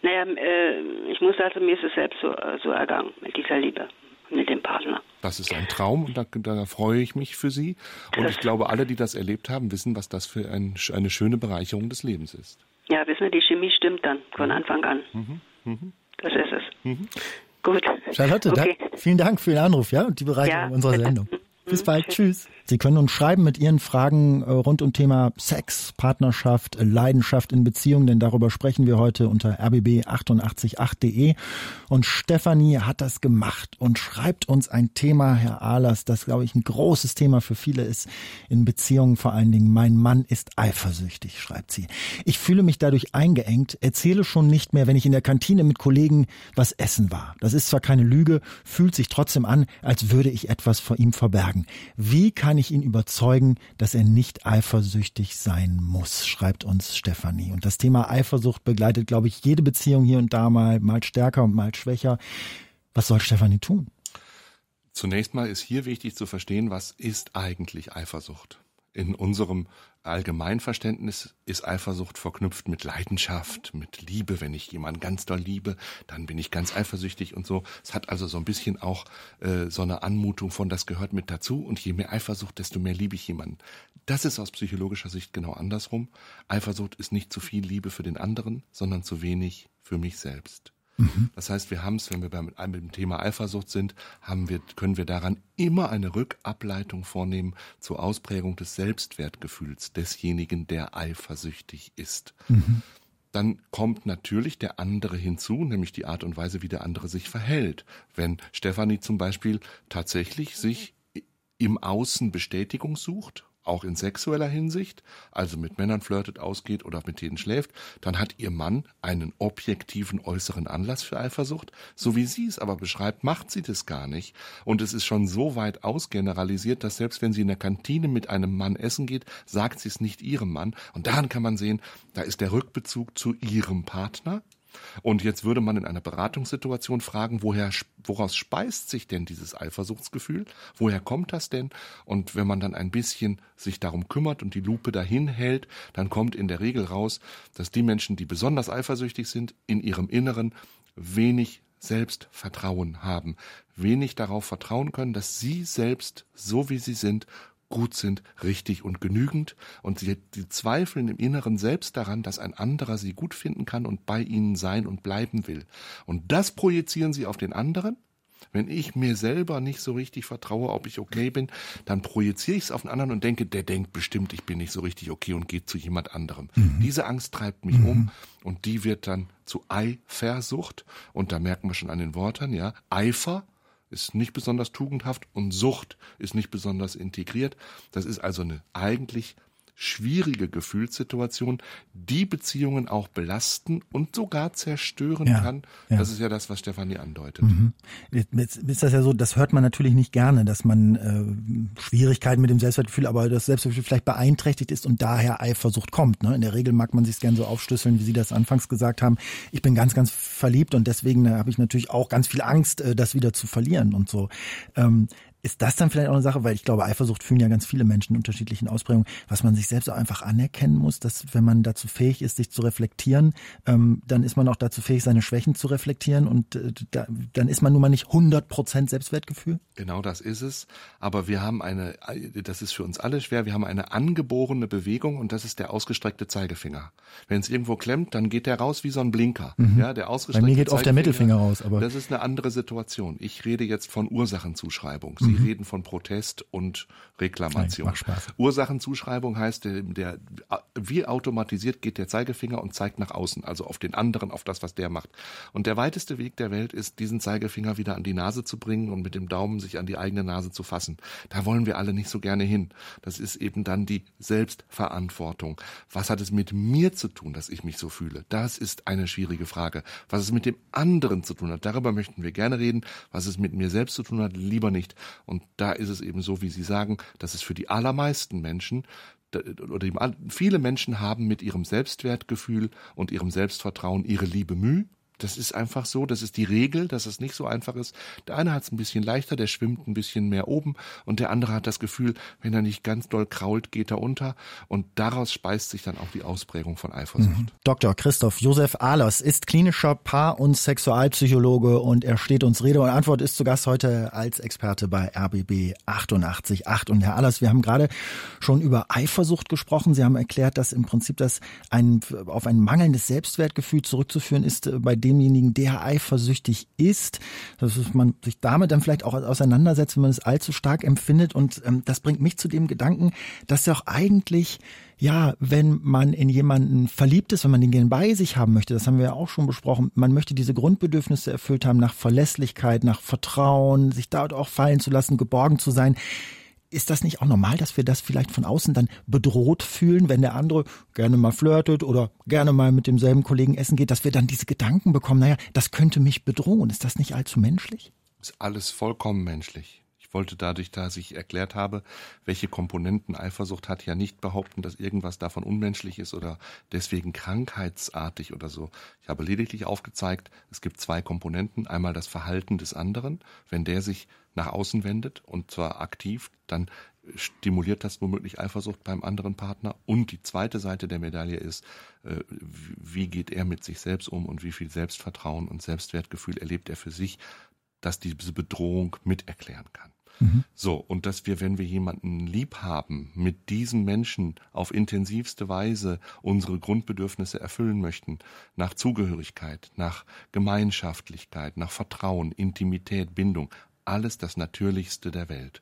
E: Naja, äh, ich muss also, mir ist es selbst so, äh, so ergangen mit dieser Liebe, mit dem Partner.
C: Das ist ein Traum und da, da freue ich mich für Sie. Und ich glaube, alle, die das erlebt haben, wissen, was das für ein, eine schöne Bereicherung des Lebens ist.
E: Ja, wissen Sie, die Chemie stimmt dann von Anfang an. Mhm. Mhm. Das ist es. Mhm. Gut.
B: Charlotte, okay. da, vielen Dank für den Anruf, ja, und die Bereicherung ja, unserer Sendung. Bis bald. Tschüss. Sie können uns schreiben mit Ihren Fragen äh, rund um Thema Sex, Partnerschaft, Leidenschaft in Beziehungen, denn darüber sprechen wir heute unter rbb888.de. Und Stefanie hat das gemacht und schreibt uns ein Thema, Herr Ahlers, das, glaube ich, ein großes Thema für viele ist in Beziehungen vor allen Dingen. Mein Mann ist eifersüchtig, schreibt sie. Ich fühle mich dadurch eingeengt, erzähle schon nicht mehr, wenn ich in der Kantine mit Kollegen was essen war. Das ist zwar keine Lüge, fühlt sich trotzdem an, als würde ich etwas vor ihm verbergen. Wie kann kann ich ihn überzeugen, dass er nicht eifersüchtig sein muss, schreibt uns Stefanie. Und das Thema Eifersucht begleitet, glaube ich, jede Beziehung hier und da mal, mal stärker und mal schwächer. Was soll Stefanie tun?
C: Zunächst mal ist hier wichtig zu verstehen, was ist eigentlich Eifersucht? In unserem Allgemeinverständnis ist Eifersucht verknüpft mit Leidenschaft, mit Liebe. Wenn ich jemanden ganz doll liebe, dann bin ich ganz eifersüchtig und so. Es hat also so ein bisschen auch äh, so eine Anmutung von, das gehört mit dazu. Und je mehr Eifersucht, desto mehr liebe ich jemanden. Das ist aus psychologischer Sicht genau andersrum. Eifersucht ist nicht zu viel Liebe für den anderen, sondern zu wenig für mich selbst. Mhm. Das heißt, wir haben es, wenn wir beim, beim Thema Eifersucht sind, haben wir, können wir daran immer eine Rückableitung vornehmen zur Ausprägung des Selbstwertgefühls desjenigen, der eifersüchtig ist. Mhm. Dann kommt natürlich der andere hinzu, nämlich die Art und Weise, wie der andere sich verhält. Wenn Stefanie zum Beispiel tatsächlich sich im Außen Bestätigung sucht auch in sexueller Hinsicht, also mit Männern flirtet, ausgeht oder mit denen schläft, dann hat ihr Mann einen objektiven äußeren Anlass für Eifersucht. So wie sie es aber beschreibt, macht sie das gar nicht. Und es ist schon so weit ausgeneralisiert, dass selbst wenn sie in der Kantine mit einem Mann essen geht, sagt sie es nicht ihrem Mann. Und daran kann man sehen, da ist der Rückbezug zu ihrem Partner, und jetzt würde man in einer Beratungssituation fragen, woher, woraus speist sich denn dieses Eifersuchtsgefühl? Woher kommt das denn? Und wenn man dann ein bisschen sich darum kümmert und die Lupe dahin hält, dann kommt in der Regel raus, dass die Menschen, die besonders eifersüchtig sind, in ihrem Inneren wenig Selbstvertrauen haben, wenig darauf vertrauen können, dass sie selbst, so wie sie sind, gut sind, richtig und genügend, und sie, sie zweifeln im Inneren selbst daran, dass ein anderer sie gut finden kann und bei ihnen sein und bleiben will. Und das projizieren sie auf den anderen. Wenn ich mir selber nicht so richtig vertraue, ob ich okay bin, dann projiziere ich es auf den anderen und denke, der denkt bestimmt, ich bin nicht so richtig okay und geht zu jemand anderem. Mhm. Diese Angst treibt mich mhm. um und die wird dann zu Eifersucht. Und da merken wir schon an den Worten, ja, Eifer ist nicht besonders tugendhaft und Sucht ist nicht besonders integriert. Das ist also eine eigentlich schwierige Gefühlssituation, die Beziehungen auch belasten und sogar zerstören ja, kann. Ja. Das ist ja das, was Stefanie andeutet. Mhm.
B: Jetzt ist das ja so, das hört man natürlich nicht gerne, dass man äh, Schwierigkeiten mit dem Selbstwertgefühl, aber das Selbstwertgefühl vielleicht beeinträchtigt ist und daher Eifersucht kommt. Ne? In der Regel mag man sich gern so aufschlüsseln, wie Sie das anfangs gesagt haben. Ich bin ganz, ganz verliebt und deswegen äh, habe ich natürlich auch ganz viel Angst, äh, das wieder zu verlieren und so. Ähm, ist das dann vielleicht auch eine Sache, weil ich glaube, Eifersucht fühlen ja ganz viele Menschen in unterschiedlichen Ausprägungen, was man sich selbst auch einfach anerkennen muss, dass wenn man dazu fähig ist, sich zu reflektieren, ähm, dann ist man auch dazu fähig, seine Schwächen zu reflektieren und äh, da, dann ist man nun mal nicht 100 Prozent Selbstwertgefühl?
C: Genau das ist es. Aber wir haben eine, das ist für uns alle schwer, wir haben eine angeborene Bewegung und das ist der ausgestreckte Zeigefinger. Wenn es irgendwo klemmt, dann geht der raus wie so ein Blinker. Mhm. Ja, der ausgestreckte
B: Bei mir geht oft der Mittelfinger raus.
C: Aber das ist eine andere Situation. Ich rede jetzt von Ursachenzuschreibung. Sie mhm. reden von Protest und Reklamation.
B: Nein,
C: Ursachenzuschreibung heißt, der, der, wie automatisiert geht der Zeigefinger und zeigt nach außen, also auf den anderen, auf das, was der macht. Und der weiteste Weg der Welt ist, diesen Zeigefinger wieder an die Nase zu bringen und mit dem Daumen sich an die eigene Nase zu fassen. Da wollen wir alle nicht so gerne hin. Das ist eben dann die Selbstverantwortung. Was hat es mit mir zu tun, dass ich mich so fühle? Das ist eine schwierige Frage. Was es mit dem anderen zu tun hat, darüber möchten wir gerne reden. Was es mit mir selbst zu tun hat, lieber nicht. Und da ist es eben so, wie Sie sagen, dass es für die allermeisten Menschen oder viele Menschen haben mit ihrem Selbstwertgefühl und ihrem Selbstvertrauen ihre Liebe Mühe das ist einfach so, das ist die Regel, dass es nicht so einfach ist. Der eine hat es ein bisschen leichter, der schwimmt ein bisschen mehr oben und der andere hat das Gefühl, wenn er nicht ganz doll krault, geht er unter und daraus speist sich dann auch die Ausprägung von Eifersucht. Mhm.
B: Dr. Christoph Josef Ahlers ist klinischer Paar- und Sexualpsychologe und er steht uns Rede und Antwort ist zu Gast heute als Experte bei RBB 888. Und Herr Ahlers, wir haben gerade schon über Eifersucht gesprochen. Sie haben erklärt, dass im Prinzip das ein, auf ein mangelndes Selbstwertgefühl zurückzuführen ist, bei dem demjenigen, der eifersüchtig ist, dass man sich damit dann vielleicht auch auseinandersetzt, wenn man es allzu stark empfindet. Und ähm, das bringt mich zu dem Gedanken, dass ja auch eigentlich ja, wenn man in jemanden verliebt ist, wenn man den gerne bei sich haben möchte, das haben wir ja auch schon besprochen, man möchte diese Grundbedürfnisse erfüllt haben nach Verlässlichkeit, nach Vertrauen, sich dort auch fallen zu lassen, geborgen zu sein ist das nicht auch normal, dass wir das vielleicht von außen dann bedroht fühlen, wenn der andere gerne mal flirtet oder gerne mal mit demselben Kollegen essen geht, dass wir dann diese Gedanken bekommen, naja, das könnte mich bedrohen. Ist das nicht allzu menschlich?
C: Ist alles vollkommen menschlich. Ich wollte dadurch, dass ich erklärt habe, welche Komponenten Eifersucht hat, ja nicht behaupten, dass irgendwas davon unmenschlich ist oder deswegen krankheitsartig oder so. Ich habe lediglich aufgezeigt, es gibt zwei Komponenten. Einmal das Verhalten des anderen. Wenn der sich nach außen wendet und zwar aktiv, dann stimuliert das womöglich Eifersucht beim anderen Partner. Und die zweite Seite der Medaille ist, äh, wie geht er mit sich selbst um und wie viel Selbstvertrauen und Selbstwertgefühl erlebt er für sich, dass diese Bedrohung miterklären kann. Mhm. So, und dass wir, wenn wir jemanden lieb haben, mit diesen Menschen auf intensivste Weise unsere Grundbedürfnisse erfüllen möchten, nach Zugehörigkeit, nach Gemeinschaftlichkeit, nach Vertrauen, Intimität, Bindung, alles das Natürlichste der Welt.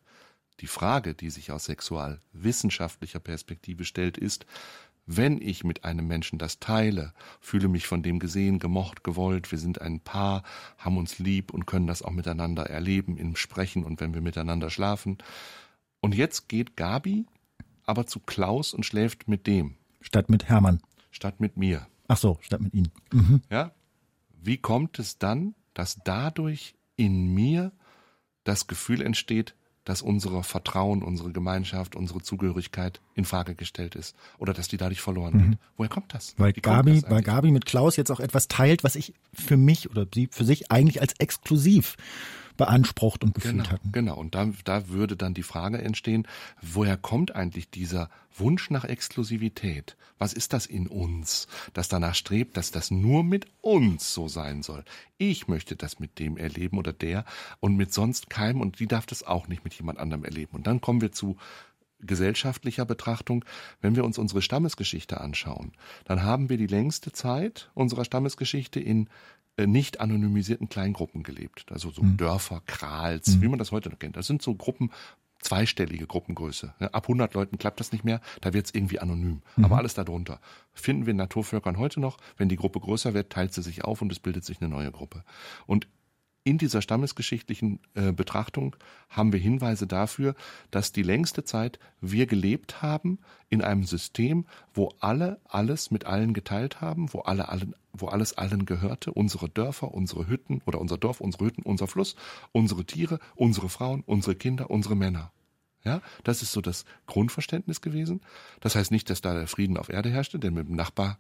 C: Die Frage, die sich aus sexualwissenschaftlicher Perspektive stellt, ist, wenn ich mit einem Menschen das teile, fühle mich von dem gesehen, gemocht, gewollt, wir sind ein Paar, haben uns lieb und können das auch miteinander erleben, im Sprechen und wenn wir miteinander schlafen. Und jetzt geht Gabi aber zu Klaus und schläft mit dem.
B: Statt mit Hermann.
C: Statt mit mir.
B: Ach so, statt mit Ihnen. Mhm.
C: Ja? Wie kommt es dann, dass dadurch in mir das Gefühl entsteht, dass unser Vertrauen, unsere Gemeinschaft, unsere Zugehörigkeit in Frage gestellt ist oder dass die dadurch verloren mhm. geht. Woher kommt das?
B: Weil Gabi, das weil Gabi mit Klaus jetzt auch etwas teilt, was ich für mich oder sie für sich eigentlich als exklusiv beansprucht und gefühlt
C: genau,
B: hatten.
C: Genau, und da, da würde dann die Frage entstehen, woher kommt eigentlich dieser Wunsch nach Exklusivität? Was ist das in uns, das danach strebt, dass das nur mit uns so sein soll? Ich möchte das mit dem erleben oder der und mit sonst keinem und die darf das auch nicht mit jemand anderem erleben. Und dann kommen wir zu gesellschaftlicher Betrachtung, wenn wir uns unsere Stammesgeschichte anschauen, dann haben wir die längste Zeit unserer Stammesgeschichte in nicht anonymisierten Kleingruppen gelebt. Also so mhm. Dörfer, Krals, mhm. wie man das heute noch kennt. Das sind so Gruppen, zweistellige Gruppengröße. Ab 100 Leuten klappt das nicht mehr, da wird es irgendwie anonym. Mhm. Aber alles darunter finden wir in Naturvölkern heute noch. Wenn die Gruppe größer wird, teilt sie sich auf und es bildet sich eine neue Gruppe. Und in dieser stammesgeschichtlichen äh, Betrachtung haben wir Hinweise dafür, dass die längste Zeit wir gelebt haben in einem System, wo alle alles mit allen geteilt haben, wo alle allen wo alles allen gehörte, unsere Dörfer, unsere Hütten oder unser Dorf, unsere Hütten, unser Fluss, unsere Tiere, unsere Frauen, unsere Kinder, unsere Männer. Ja, das ist so das Grundverständnis gewesen. Das heißt nicht, dass da der Frieden auf Erde herrschte, denn mit dem Nachbar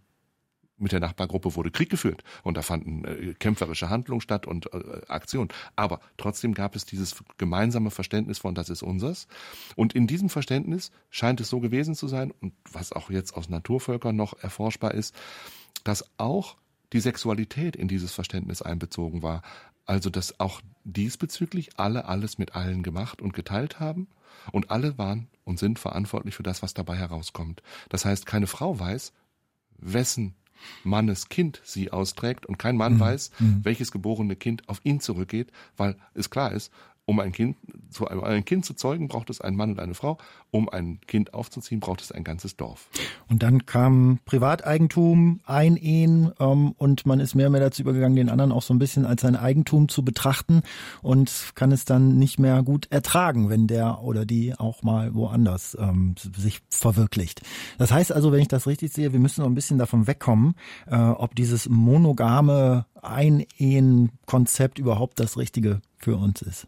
C: mit der Nachbargruppe wurde Krieg geführt und da fanden äh, kämpferische Handlungen statt und äh, Aktionen. Aber trotzdem gab es dieses gemeinsame Verständnis von das ist unseres. Und in diesem Verständnis scheint es so gewesen zu sein und was auch jetzt aus Naturvölkern noch erforschbar ist, dass auch die Sexualität in dieses Verständnis einbezogen war. Also dass auch diesbezüglich alle alles mit allen gemacht und geteilt haben und alle waren und sind verantwortlich für das, was dabei herauskommt. Das heißt, keine Frau weiß, wessen Mannes Kind sie austrägt und kein Mann mhm. weiß, mhm. welches geborene Kind auf ihn zurückgeht, weil es klar ist, um ein Kind zu einem ein Kind zu zeugen, braucht es einen Mann und eine Frau. Um ein Kind aufzuziehen, braucht es ein ganzes Dorf.
B: Und dann kam Privateigentum, Einehen ähm, und man ist mehr und mehr dazu übergegangen, den anderen auch so ein bisschen als sein Eigentum zu betrachten und kann es dann nicht mehr gut ertragen, wenn der oder die auch mal woanders ähm, sich verwirklicht. Das heißt also, wenn ich das richtig sehe, wir müssen noch ein bisschen davon wegkommen, äh, ob dieses monogame Einehen-Konzept überhaupt das Richtige für uns ist.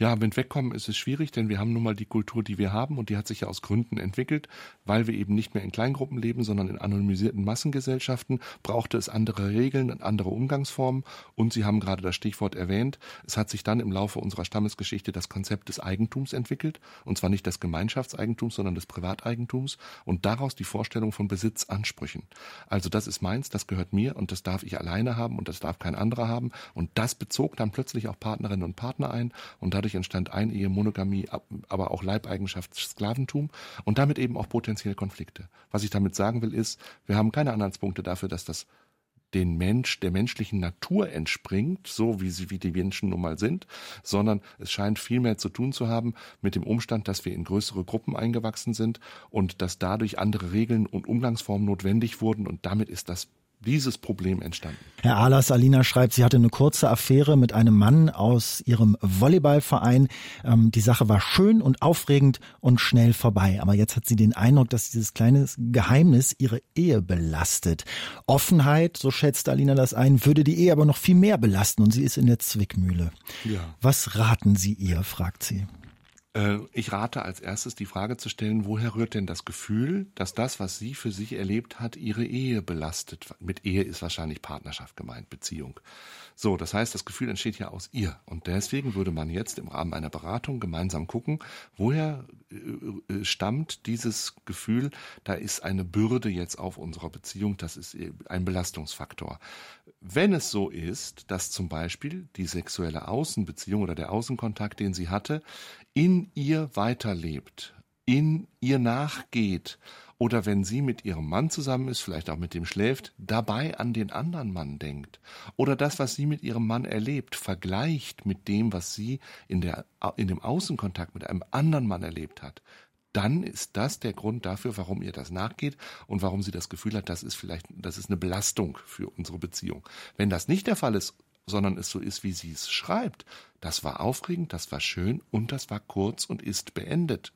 C: Ja, mit Wegkommen ist es schwierig, denn wir haben nun mal die Kultur, die wir haben und die hat sich ja aus Gründen entwickelt, weil wir eben nicht mehr in Kleingruppen leben, sondern in anonymisierten Massengesellschaften, brauchte es andere Regeln und andere Umgangsformen. Und Sie haben gerade das Stichwort erwähnt, es hat sich dann im Laufe unserer Stammesgeschichte das Konzept des Eigentums entwickelt. Und zwar nicht des Gemeinschaftseigentums, sondern des Privateigentums. Und daraus die Vorstellung von Besitzansprüchen. Also das ist meins, das gehört mir und das darf ich alleine haben und das darf kein anderer haben. Und das bezog dann plötzlich auch Partnerinnen und Partner ein. Und dadurch entstand Einehe, Monogamie, aber auch Leibeigenschaft, Sklaventum und damit eben auch potenziell Konflikte. Was ich damit sagen will, ist, wir haben keine Anhaltspunkte dafür, dass das den Mensch, der menschlichen Natur entspringt, so wie sie, wie die Menschen nun mal sind, sondern es scheint viel mehr zu tun zu haben mit dem Umstand, dass wir in größere Gruppen eingewachsen sind und dass dadurch andere Regeln und Umgangsformen notwendig wurden und damit ist das dieses Problem entstanden.
B: Herr Alas, Alina schreibt, sie hatte eine kurze Affäre mit einem Mann aus ihrem Volleyballverein. Ähm, die Sache war schön und aufregend und schnell vorbei. Aber jetzt hat sie den Eindruck, dass dieses kleine Geheimnis ihre Ehe belastet. Offenheit, so schätzt Alina das ein, würde die Ehe aber noch viel mehr belasten und sie ist in der Zwickmühle. Ja. Was raten Sie ihr, fragt sie.
C: Äh, ich rate als erstes die Frage zu stellen, woher rührt denn das Gefühl, dass das, was sie für sich erlebt hat, ihre Ehe belastet? Mit Ehe ist wahrscheinlich Partnerschaft gemeint, Beziehung. So, das heißt, das Gefühl entsteht ja aus ihr. Und deswegen würde man jetzt im Rahmen einer Beratung gemeinsam gucken, woher stammt dieses Gefühl, da ist eine Bürde jetzt auf unserer Beziehung, das ist ein Belastungsfaktor. Wenn es so ist, dass zum Beispiel die sexuelle Außenbeziehung oder der Außenkontakt, den sie hatte, in ihr weiterlebt, in ihr nachgeht, oder wenn sie mit ihrem Mann zusammen ist, vielleicht auch mit dem schläft, dabei an den anderen Mann denkt. Oder das, was sie mit ihrem Mann erlebt, vergleicht mit dem, was sie in, der, in dem Außenkontakt mit einem anderen Mann erlebt hat. Dann ist das der Grund dafür, warum ihr das nachgeht und warum sie das Gefühl hat, das ist vielleicht, das ist eine Belastung für unsere Beziehung. Wenn das nicht der Fall ist, sondern es so ist, wie sie es schreibt, das war aufregend, das war schön und das war kurz und ist beendet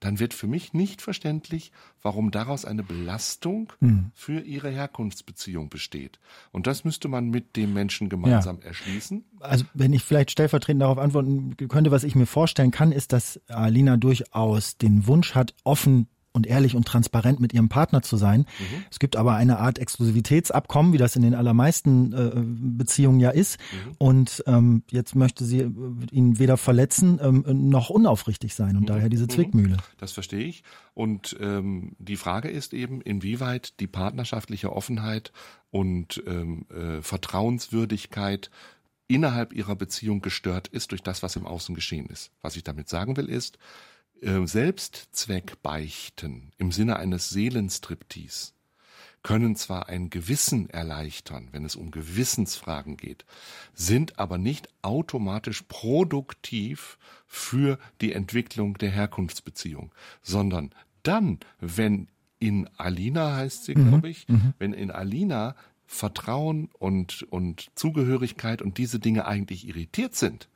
C: dann wird für mich nicht verständlich, warum daraus eine Belastung mhm. für ihre Herkunftsbeziehung besteht. Und das müsste man mit dem Menschen gemeinsam ja. erschließen.
B: Also wenn ich vielleicht stellvertretend darauf antworten könnte, was ich mir vorstellen kann, ist, dass Alina durchaus den Wunsch hat, offen und ehrlich und transparent mit ihrem Partner zu sein. Mhm. Es gibt aber eine Art Exklusivitätsabkommen, wie das in den allermeisten äh, Beziehungen ja ist. Mhm. Und ähm, jetzt möchte sie äh, ihn weder verletzen ähm, noch unaufrichtig sein und mhm. daher diese mhm. Zwickmühle.
C: Das verstehe ich. Und ähm, die Frage ist eben, inwieweit die partnerschaftliche Offenheit und ähm, äh, Vertrauenswürdigkeit innerhalb ihrer Beziehung gestört ist durch das, was im Außen geschehen ist. Was ich damit sagen will, ist, äh, Selbstzweck beichten im Sinne eines Seelenstriptease können zwar ein Gewissen erleichtern, wenn es um Gewissensfragen geht, sind aber nicht automatisch produktiv für die Entwicklung der Herkunftsbeziehung, sondern dann, wenn in Alina heißt sie, mhm. glaube ich, mhm. wenn in Alina Vertrauen und, und Zugehörigkeit und diese Dinge eigentlich irritiert sind,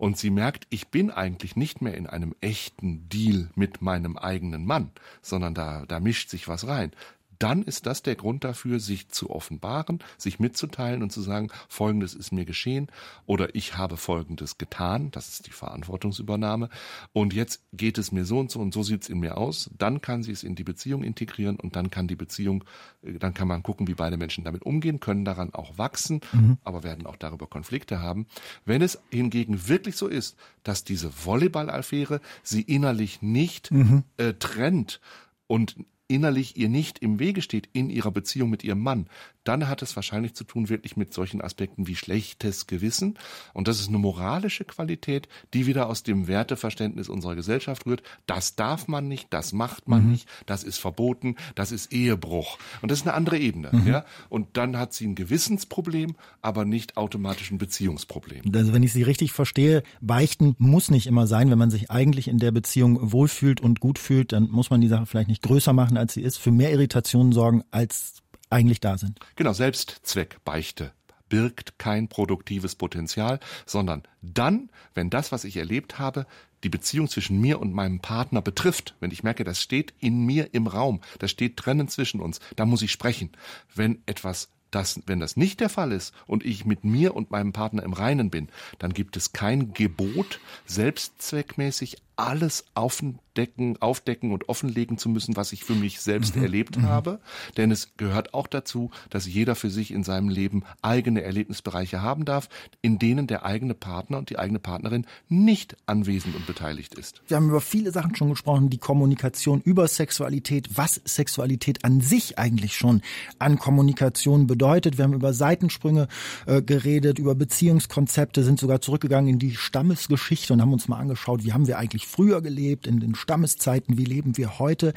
C: und sie merkt, ich bin eigentlich nicht mehr in einem echten Deal mit meinem eigenen Mann, sondern da, da mischt sich was rein, dann ist das der Grund dafür, sich zu offenbaren, sich mitzuteilen und zu sagen, Folgendes ist mir geschehen oder ich habe Folgendes getan, das ist die Verantwortungsübernahme und jetzt geht es mir so und so und so sieht es in mir aus, dann kann sie es in die Beziehung integrieren und dann kann die Beziehung, äh, dann kann man gucken, wie beide Menschen damit umgehen, können daran auch wachsen, mhm. aber werden auch darüber Konflikte haben. Wenn es hingegen wirklich so ist, dass diese Volleyball-Affäre sie innerlich nicht mhm. äh, trennt und innerlich ihr nicht im Wege steht in ihrer Beziehung mit ihrem Mann, dann hat es wahrscheinlich zu tun wirklich mit solchen Aspekten wie schlechtes Gewissen. Und das ist eine moralische Qualität, die wieder aus dem Werteverständnis unserer Gesellschaft rührt. Das darf man nicht, das macht man mhm. nicht, das ist verboten, das ist Ehebruch. Und das ist eine andere Ebene. Mhm. Ja? Und dann hat sie ein Gewissensproblem, aber nicht automatisch ein Beziehungsproblem.
B: Also wenn ich Sie richtig verstehe, beichten muss nicht immer sein. Wenn man sich eigentlich in der Beziehung wohlfühlt und gut fühlt, dann muss man die Sache vielleicht nicht größer machen, als sie ist, für mehr Irritationen sorgen, als eigentlich da sind.
C: Genau, Selbstzweck, Beichte birgt kein produktives Potenzial, sondern dann, wenn das, was ich erlebt habe, die Beziehung zwischen mir und meinem Partner betrifft, wenn ich merke, das steht in mir im Raum, das steht trennen zwischen uns, da muss ich sprechen. Wenn etwas das, wenn das nicht der Fall ist und ich mit mir und meinem Partner im Reinen bin, dann gibt es kein Gebot, selbstzweckmäßig alles aufdecken, aufdecken und offenlegen zu müssen, was ich für mich selbst mhm. erlebt mhm. habe. Denn es gehört auch dazu, dass jeder für sich in seinem Leben eigene Erlebnisbereiche haben darf, in denen der eigene Partner und die eigene Partnerin nicht anwesend und beteiligt ist.
B: Wir haben über viele Sachen schon gesprochen, die Kommunikation über Sexualität, was Sexualität an sich eigentlich schon an Kommunikation bedeutet. Wir haben über Seitensprünge äh, geredet, über Beziehungskonzepte, sind sogar zurückgegangen in die Stammesgeschichte und haben uns mal angeschaut, wie haben wir eigentlich früher gelebt, in den Stammeszeiten, wie leben wir heute?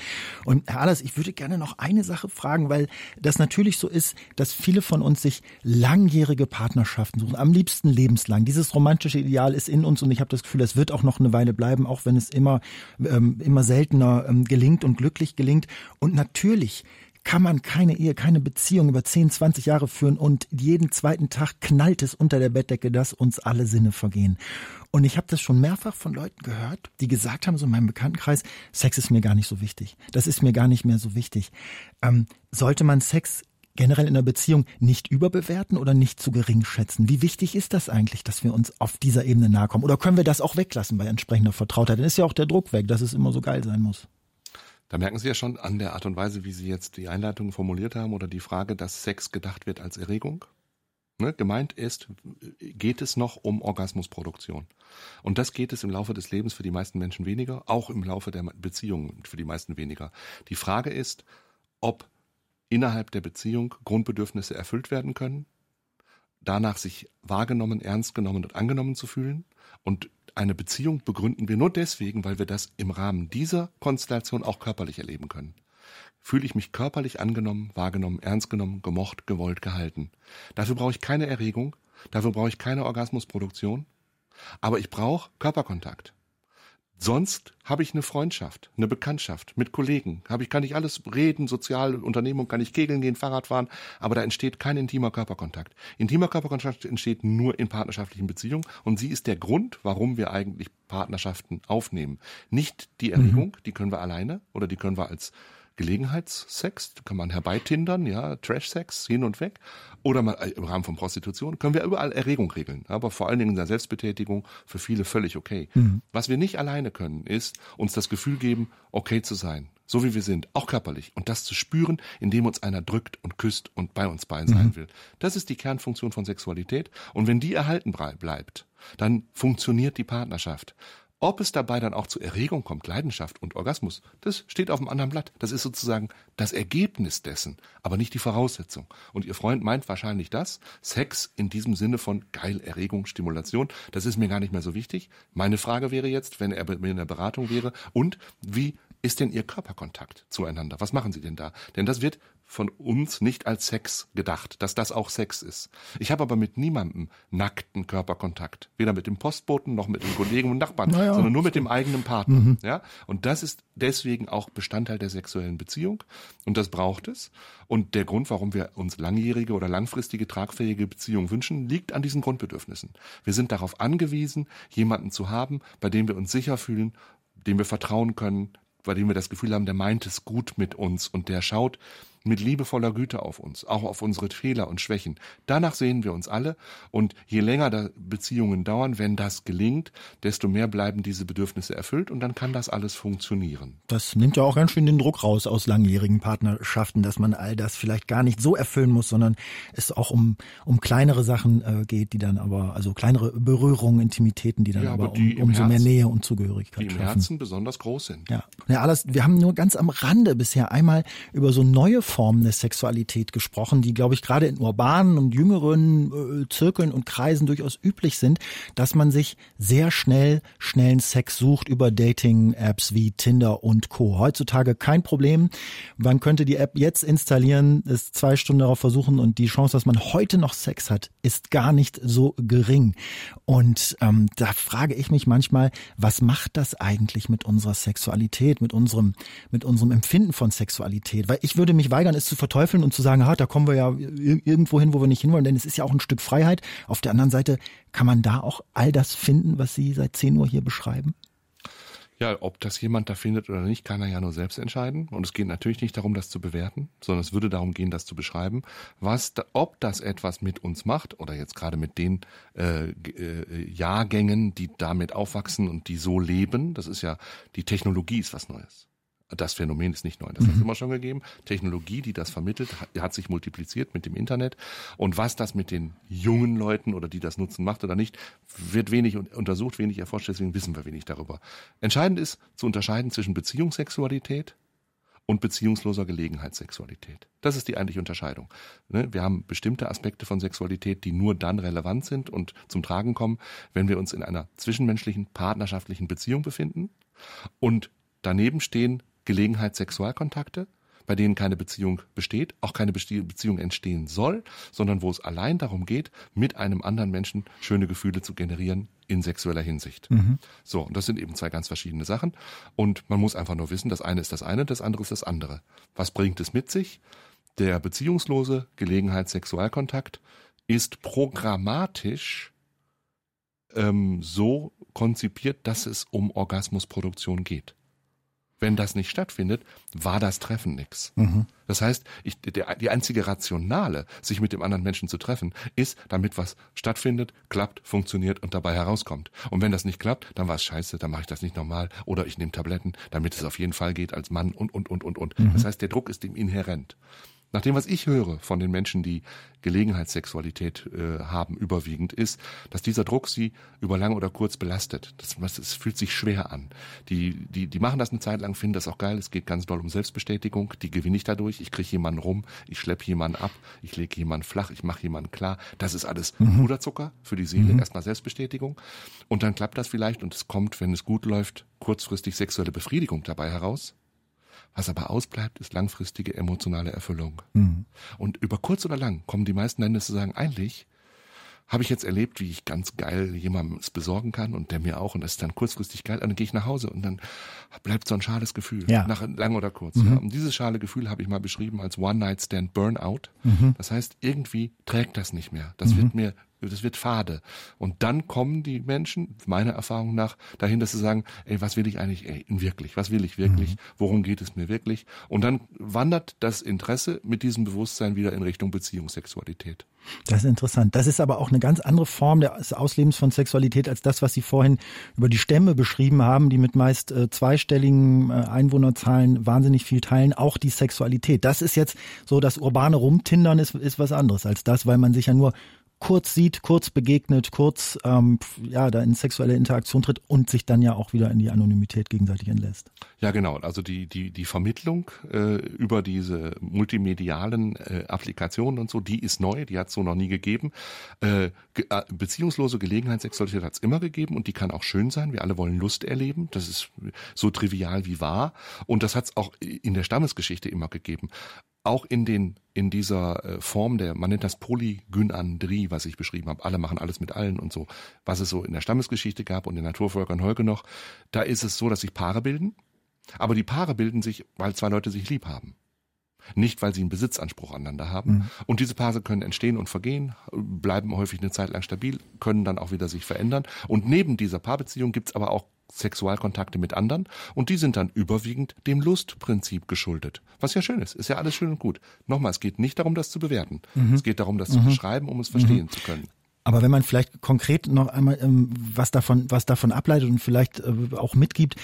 B: Und Herr Ahlers, ich würde gerne noch eine Sache fragen, weil das natürlich so ist, dass viele von uns sich langjährige Partnerschaften suchen, am liebsten lebenslang. Dieses romantische Ideal ist in uns und ich habe das Gefühl, das wird auch noch eine Weile bleiben, auch wenn es immer, ähm, immer seltener ähm, gelingt und glücklich gelingt. Und natürlich kann man keine Ehe, keine Beziehung über 10, 20 Jahre führen und jeden zweiten Tag knallt es unter der Bettdecke, dass uns alle Sinne vergehen. Und ich habe das schon mehrfach von Leuten gehört, die gesagt haben, so in meinem Bekanntenkreis, Sex ist mir gar nicht so wichtig. Das ist mir gar nicht mehr so wichtig. Ähm, sollte man Sex generell in einer Beziehung nicht überbewerten oder nicht zu gering schätzen? Wie wichtig ist das eigentlich, dass wir uns auf dieser Ebene nahe kommen? Oder können wir das auch weglassen bei entsprechender Vertrautheit? Dann ist ja auch der Druck weg, dass es immer so geil sein muss.
C: Da merken Sie ja schon an der Art und Weise, wie Sie jetzt die Einleitung formuliert haben oder die Frage, dass Sex gedacht wird als Erregung. Ne, gemeint ist, geht es noch um Orgasmusproduktion. Und das geht es im Laufe des Lebens für die meisten Menschen weniger, auch im Laufe der Beziehungen für die meisten weniger. Die Frage ist, ob innerhalb der Beziehung Grundbedürfnisse erfüllt werden können, danach sich wahrgenommen, ernst genommen und angenommen zu fühlen und eine Beziehung begründen wir nur deswegen, weil wir das im Rahmen dieser Konstellation auch körperlich erleben können. Fühle ich mich körperlich angenommen, wahrgenommen, ernst genommen, gemocht, gewollt, gehalten. Dafür brauche ich keine Erregung, dafür brauche ich keine Orgasmusproduktion, aber ich brauche Körperkontakt. Sonst habe ich eine Freundschaft, eine Bekanntschaft mit Kollegen. Habe ich, kann ich alles reden, soziale Unternehmung, kann ich kegeln gehen, Fahrrad fahren, aber da entsteht kein intimer Körperkontakt. Intimer Körperkontakt entsteht nur in partnerschaftlichen Beziehungen und sie ist der Grund, warum wir eigentlich Partnerschaften aufnehmen. Nicht die Erregung, mhm. die können wir alleine oder die können wir als Gelegenheitssex, kann man herbeitindern, ja, Trash-Sex, hin und weg. Oder mal äh, im Rahmen von Prostitution können wir überall Erregung regeln. Aber vor allen Dingen in der Selbstbetätigung für viele völlig okay. Mhm. Was wir nicht alleine können, ist uns das Gefühl geben, okay zu sein. So wie wir sind, auch körperlich. Und das zu spüren, indem uns einer drückt und küsst und bei uns beiden sein mhm. will. Das ist die Kernfunktion von Sexualität. Und wenn die erhalten bleibt, dann funktioniert die Partnerschaft. Ob es dabei dann auch zu Erregung kommt, Leidenschaft und Orgasmus, das steht auf dem anderen Blatt. Das ist sozusagen das Ergebnis dessen, aber nicht die Voraussetzung. Und Ihr Freund meint wahrscheinlich das, Sex in diesem Sinne von geil, Erregung, Stimulation, das ist mir gar nicht mehr so wichtig. Meine Frage wäre jetzt, wenn er in der Beratung wäre, und wie ist denn Ihr Körperkontakt zueinander? Was machen Sie denn da? Denn das wird von uns nicht als Sex gedacht, dass das auch Sex ist. Ich habe aber mit niemandem nackten Körperkontakt, weder mit dem Postboten noch mit dem Kollegen und Nachbarn, naja, sondern nur mit dem eigenen Partner. Mhm. Ja, und das ist deswegen auch Bestandteil der sexuellen Beziehung und das braucht es. Und der Grund, warum wir uns langjährige oder langfristige tragfähige Beziehungen wünschen, liegt an diesen Grundbedürfnissen. Wir sind darauf angewiesen, jemanden zu haben, bei dem wir uns sicher fühlen, dem wir vertrauen können, bei dem wir das Gefühl haben, der meint es gut mit uns und der schaut mit liebevoller Güte auf uns, auch auf unsere Fehler und Schwächen. Danach sehen wir uns alle und je länger Beziehungen dauern, wenn das gelingt, desto mehr bleiben diese Bedürfnisse erfüllt und dann kann das alles funktionieren.
B: Das nimmt ja auch ganz schön den Druck raus aus langjährigen Partnerschaften, dass man all das vielleicht gar nicht so erfüllen muss, sondern es auch um, um kleinere Sachen äh, geht, die dann aber, also kleinere Berührungen, Intimitäten, die dann ja, aber, aber um, umso Herzen, mehr Nähe und Zugehörigkeit
C: Die im schaffen. Herzen besonders groß sind.
B: Ja. ja, alles, wir haben nur ganz am Rande bisher einmal über so neue Formen der Sexualität gesprochen, die, glaube ich, gerade in urbanen und jüngeren äh, Zirkeln und Kreisen durchaus üblich sind, dass man sich sehr schnell schnellen Sex sucht über Dating-Apps wie Tinder und Co. Heutzutage kein Problem. Man könnte die App jetzt installieren, es zwei Stunden darauf versuchen und die Chance, dass man heute noch Sex hat, ist gar nicht so gering. Und ähm, da frage ich mich manchmal, was macht das eigentlich mit unserer Sexualität, mit unserem, mit unserem Empfinden von Sexualität? Weil ich würde mich weigern, es zu verteufeln und zu sagen, ha, da kommen wir ja irgendwo hin, wo wir nicht hinwollen, denn es ist ja auch ein Stück Freiheit. Auf der anderen Seite kann man da auch all das finden, was Sie seit 10 Uhr hier beschreiben?
C: Ja, ob das jemand da findet oder nicht, kann er ja nur selbst entscheiden. Und es geht natürlich nicht darum, das zu bewerten, sondern es würde darum gehen, das zu beschreiben, was, ob das etwas mit uns macht oder jetzt gerade mit den äh, äh, Jahrgängen, die damit aufwachsen und die so leben. Das ist ja die Technologie ist was Neues. Das Phänomen ist nicht neu, das mhm. hat es immer schon gegeben. Technologie, die das vermittelt, hat sich multipliziert mit dem Internet. Und was das mit den jungen Leuten oder die das nutzen macht oder nicht, wird wenig untersucht, wenig erforscht, deswegen wissen wir wenig darüber. Entscheidend ist zu unterscheiden zwischen Beziehungssexualität und beziehungsloser Gelegenheitssexualität. Das ist die eigentliche Unterscheidung. Ne, wir haben bestimmte Aspekte von Sexualität, die nur dann relevant sind und zum Tragen kommen, wenn wir uns in einer zwischenmenschlichen, partnerschaftlichen Beziehung befinden und daneben stehen Gelegenheitssexualkontakte, bei denen keine Beziehung besteht, auch keine Beziehung entstehen soll, sondern wo es allein darum geht, mit einem anderen Menschen schöne Gefühle zu generieren in sexueller Hinsicht. Mhm. So, und das sind eben zwei ganz verschiedene Sachen. Und man muss einfach nur wissen, das eine ist das eine, das andere ist das andere. Was bringt es mit sich? Der beziehungslose Gelegenheitssexualkontakt ist programmatisch ähm, so konzipiert, dass es um Orgasmusproduktion geht. Wenn das nicht stattfindet, war das Treffen nix. Mhm. Das heißt, ich, der, die einzige Rationale, sich mit dem anderen Menschen zu treffen, ist, damit was stattfindet, klappt, funktioniert und dabei herauskommt. Und wenn das nicht klappt, dann war es scheiße, dann mache ich das nicht normal oder ich nehme Tabletten, damit es auf jeden Fall geht als Mann und, und, und, und, und. Mhm. Das heißt, der Druck ist ihm inhärent. Nach dem, was ich höre von den Menschen, die Gelegenheitssexualität äh, haben, überwiegend, ist, dass dieser Druck sie über lang oder kurz belastet. Das, das fühlt sich schwer an. Die, die, die machen das eine Zeit lang, finden das auch geil. Es geht ganz doll um Selbstbestätigung. Die gewinne ich dadurch. Ich kriege jemanden rum, ich schleppe jemanden ab, ich lege jemanden flach, ich mache jemanden klar. Das ist alles mhm. Puderzucker für die Seele. Mhm. Erstmal Selbstbestätigung. Und dann klappt das vielleicht und es kommt, wenn es gut läuft, kurzfristig sexuelle Befriedigung dabei heraus. Was aber ausbleibt, ist langfristige emotionale Erfüllung. Mhm. Und über kurz oder lang kommen die meisten Länder zu sagen, eigentlich habe ich jetzt erlebt, wie ich ganz geil jemandem es besorgen kann und der mir auch und das ist dann kurzfristig geil und dann gehe ich nach Hause und dann bleibt so ein schales Gefühl, ja. nach lang oder kurz. Mhm. Ja. Und dieses schale Gefühl habe ich mal beschrieben als One-Night-Stand Burnout. Mhm. Das heißt, irgendwie trägt das nicht mehr. Das mhm. wird mir das wird fade. Und dann kommen die Menschen, meiner Erfahrung nach, dahin, dass sie sagen, ey, was will ich eigentlich ey, wirklich? Was will ich wirklich? Mhm. Worum geht es mir wirklich? Und dann wandert das Interesse mit diesem Bewusstsein wieder in Richtung Beziehungssexualität.
B: Das ist interessant. Das ist aber auch eine ganz andere Form des Auslebens von Sexualität als das, was Sie vorhin über die Stämme beschrieben haben, die mit meist äh, zweistelligen äh, Einwohnerzahlen wahnsinnig viel teilen. Auch die Sexualität. Das ist jetzt so, das urbane Rumtindern ist, ist was anderes als das, weil man sich ja nur kurz sieht, kurz begegnet, kurz ähm, ja da in sexuelle Interaktion tritt und sich dann ja auch wieder in die Anonymität gegenseitig entlässt.
C: Ja, genau. Also die die die Vermittlung äh, über diese multimedialen äh, Applikationen und so, die ist neu, die hat es so noch nie gegeben. Äh, ge äh, beziehungslose Gelegenheitssexualität hat es immer gegeben und die kann auch schön sein. Wir alle wollen Lust erleben. Das ist so trivial wie wahr. Und das hat es auch in der Stammesgeschichte immer gegeben auch in den in dieser äh, Form der man nennt das Polygynandrie, was ich beschrieben habe. Alle machen alles mit allen und so, was es so in der Stammesgeschichte gab und in Naturvölkern heute noch. Da ist es so, dass sich Paare bilden, aber die Paare bilden sich, weil zwei Leute sich lieb haben. Nicht, weil sie einen Besitzanspruch aneinander haben. Mhm. Und diese Paare können entstehen und vergehen, bleiben häufig eine Zeit lang stabil, können dann auch wieder sich verändern. Und neben dieser Paarbeziehung gibt's aber auch Sexualkontakte mit anderen und die sind dann überwiegend dem Lustprinzip geschuldet. Was ja schön ist, ist ja alles schön und gut. Nochmal, es geht nicht darum, das zu bewerten. Mhm. Es geht darum, das mhm. zu beschreiben, um es verstehen mhm. zu können.
B: Aber wenn man vielleicht konkret noch einmal ähm, was davon, was davon ableitet und vielleicht äh, auch mitgibt,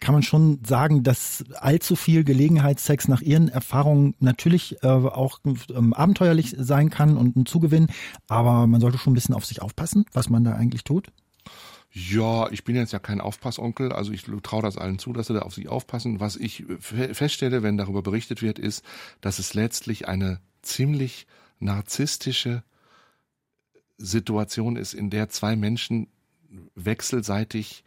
B: kann man schon sagen, dass allzu viel Gelegenheitssex nach Ihren Erfahrungen natürlich äh, auch ähm, abenteuerlich sein kann und ein Zugewinn, aber man sollte schon ein bisschen auf sich aufpassen, was man da eigentlich tut.
C: Ja, ich bin jetzt ja kein Aufpassonkel, also ich traue das allen zu, dass sie da auf sich aufpassen. Was ich feststelle, wenn darüber berichtet wird, ist, dass es letztlich eine ziemlich narzisstische Situation ist, in der zwei Menschen wechselseitig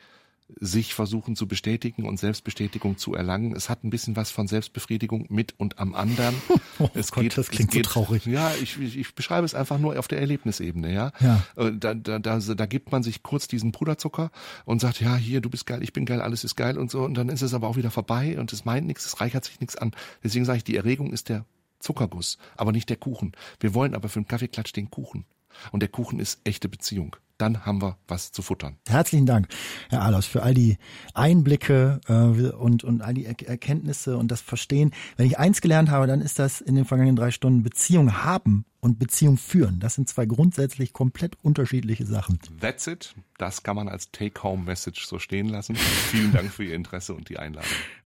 C: sich versuchen zu bestätigen und Selbstbestätigung zu erlangen. Es hat ein bisschen was von Selbstbefriedigung mit und am anderen.
B: Oh es Gott, geht, das klingt geht, so traurig.
C: Ja, ich, ich, beschreibe es einfach nur auf der Erlebnisebene, ja.
B: ja.
C: Äh, da, da, da, da gibt man sich kurz diesen Puderzucker und sagt, ja, hier, du bist geil, ich bin geil, alles ist geil und so. Und dann ist es aber auch wieder vorbei und es meint nichts, es reichert sich nichts an. Deswegen sage ich, die Erregung ist der Zuckerguss, aber nicht der Kuchen. Wir wollen aber für den Kaffeeklatsch den Kuchen. Und der Kuchen ist echte Beziehung dann haben wir was zu futtern.
B: Herzlichen Dank, Herr Alos, für all die Einblicke äh, und, und all die er Erkenntnisse und das Verstehen. Wenn ich eins gelernt habe, dann ist das in den vergangenen drei Stunden Beziehung haben und Beziehung führen. Das sind zwei grundsätzlich komplett unterschiedliche Sachen.
C: That's it. Das kann man als Take-Home-Message so stehen lassen. Vielen Dank für Ihr Interesse und die Einladung.